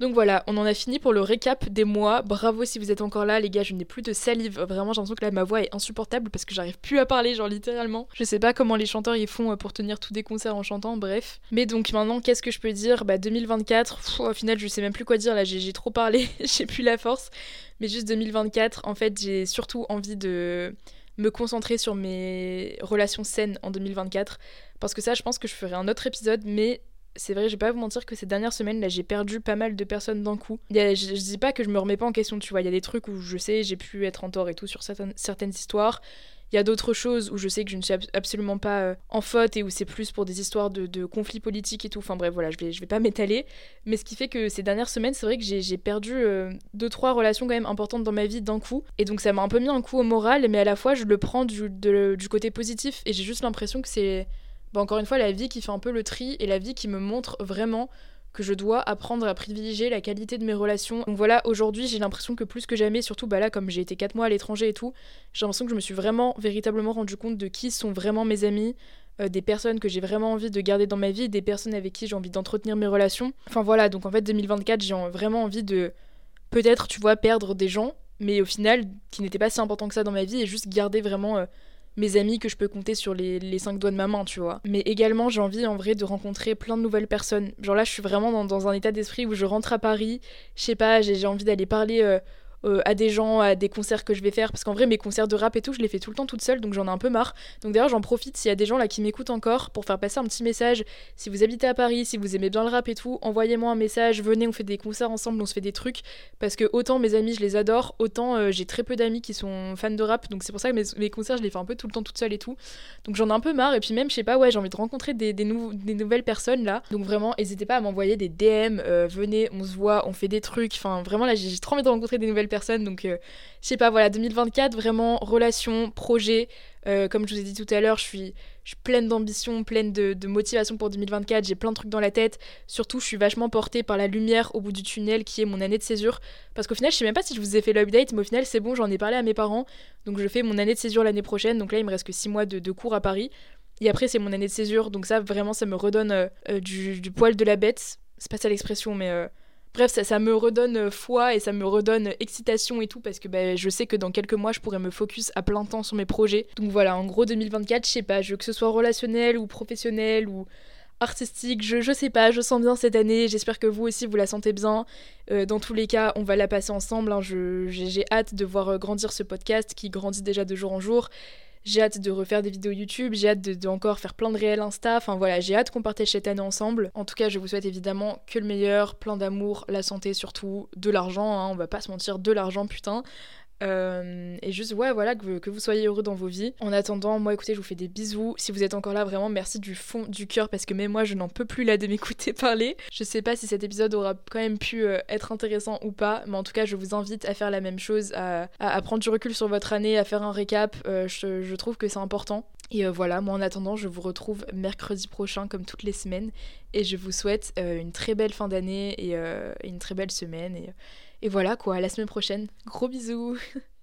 Donc voilà, on en a fini pour le récap des mois. Bravo si vous êtes encore là, les gars. Je n'ai plus de salive. Vraiment, j'ai l'impression que là, ma voix est insupportable parce que j'arrive plus à parler, genre littéralement. Je sais pas comment les chanteurs y font euh, pour tenir tous des concerts en chantant, bref. Mais donc maintenant, qu'est-ce que je peux dire? Bah 2024, au final, je sais même plus quoi dire là. J'ai trop parlé, <laughs> j'ai plus la force. Mais juste 2024, en fait, j'ai surtout envie de me concentrer sur mes relations saines en 2024. Parce que ça, je pense que je ferai un autre épisode, mais c'est vrai, je vais pas vous mentir que ces dernières semaines, là, j'ai perdu pas mal de personnes d'un coup. je, je, dis pas que je me remets pas en question, tu vois. Il y a des trucs où je sais, j'ai pu être en tort et tout sur certaines, histoires. Il y a d'autres choses où je sais que je ne suis absolument pas euh, en faute et où c'est plus pour des histoires de, conflits politiques et tout. Enfin bref, voilà, je vais, vais pas <laughs> m'étaler. Mais ce qui fait que ces dernières semaines, c'est vrai que j'ai perdu euh, deux, trois relations quand même importantes dans ma vie d'un coup. Et donc ça m'a un peu mis un coup au moral, mais à la fois je le prends du côté positif et j'ai juste l'impression que c'est bah, encore une fois, la vie qui fait un peu le tri et la vie qui me montre vraiment que je dois apprendre à privilégier la qualité de mes relations. Donc voilà, aujourd'hui, j'ai l'impression que plus que jamais, surtout bah là, comme j'ai été 4 mois à l'étranger et tout, j'ai l'impression que je me suis vraiment, véritablement rendu compte de qui sont vraiment mes amis, euh, des personnes que j'ai vraiment envie de garder dans ma vie, des personnes avec qui j'ai envie d'entretenir mes relations. Enfin voilà, donc en fait, 2024, j'ai vraiment envie de peut-être, tu vois, perdre des gens, mais au final, qui n'étaient pas si importants que ça dans ma vie et juste garder vraiment. Euh, mes amis que je peux compter sur les, les cinq doigts de ma main, tu vois. Mais également, j'ai envie en vrai de rencontrer plein de nouvelles personnes. Genre là, je suis vraiment dans, un état d'esprit où je rentre à Paris, je sais pas, j'ai envie d'aller parler. Euh, euh, à des gens, à des concerts que je vais faire. Parce qu'en vrai, mes concerts de rap et tout, je les fais tout le temps toute seule, donc j'en ai un peu marre. Donc d'ailleurs, j'en profite s'il y a des gens là qui m'écoutent encore pour faire passer un petit message. Si vous habitez à Paris, si vous aimez bien le rap et tout, envoyez-moi un message. Venez, on fait des concerts ensemble, on se fait des trucs. Parce que autant mes amis, je les adore, autant euh, j'ai très peu d'amis qui sont fans de rap. Donc c'est pour ça que mes, concerts, je les fais un peu tout le temps toute seule et tout. Donc j'en ai un peu marre. Et puis même, je sais pas, ouais, j'ai envie de rencontrer des, nouvelles personnes là. Donc vraiment, n'hésitez pas à m'envoyer des DM. Euh, venez, on se voit, on fait des trucs. Enfin, vraiment là, j'ai trop envie de rencontrer des nouvelles personnes. Donc je sais pas, voilà, 2024, vraiment relation, projet. Euh, comme je vous ai dit tout à l'heure, je suis, je suis pleine d'ambition, pleine de, motivation pour 2024. J'ai plein de trucs dans la tête. Surtout, je suis vachement portée par la lumière au bout du tunnel qui est mon année de césure. Parce qu'au final, je sais même pas si je vous ai fait l'update, mais au final, c'est bon, j'en ai parlé à mes parents. Donc, je fais mon année de césure l'année prochaine. Donc là, il me reste que 6 mois de, cours à Paris. Et après, c'est mon année de césure. Donc, ça, vraiment, ça me redonne euh, euh, du, poil de la bête. C'est pas ça l'expression, mais Bref, ça, me redonne euh, foi et ça me redonne excitation et tout parce que bah, je sais que dans quelques mois, je pourrais me focus à plein temps sur mes projets. Donc voilà, en gros, 2024, je sais pas, je veux que ce soit relationnel ou professionnel ou artistique, je, je sais pas, je sens bien cette année, j'espère que vous aussi vous la sentez bien. Euh, dans tous les cas, on va la passer ensemble, hein. j'ai hâte de voir euh, grandir ce podcast qui grandit déjà de jour en jour. J'ai hâte de refaire des vidéos YouTube, j'ai hâte de, encore faire plein de réels Insta. Enfin voilà, j'ai hâte qu'on partage cette année ensemble. En tout cas, je vous souhaite évidemment que le meilleur, plein d'amour, la santé surtout, de l'argent, hein, on va pas se mentir, de l'argent putain. Euh, et juste, ouais, voilà, que, vous soyez heureux dans vos vies. En attendant, moi, écoutez, je vous fais des bisous. Si vous êtes encore là, vraiment, merci du fond du cœur parce que même moi, je n'en peux plus là de m'écouter <laughs> parler. Je sais pas si cet épisode aura quand même pu euh, être intéressant ou pas, mais en tout cas, je vous invite à faire la même chose, à, prendre du recul sur votre année, à faire un récap. Euh, je, trouve que c'est important. Et voilà, moi en attendant, je vous retrouve mercredi prochain comme toutes les semaines. Et je vous souhaite une très belle fin d'année et, une très belle semaine. Et voilà quoi, à la semaine prochaine. Gros bisous <laughs>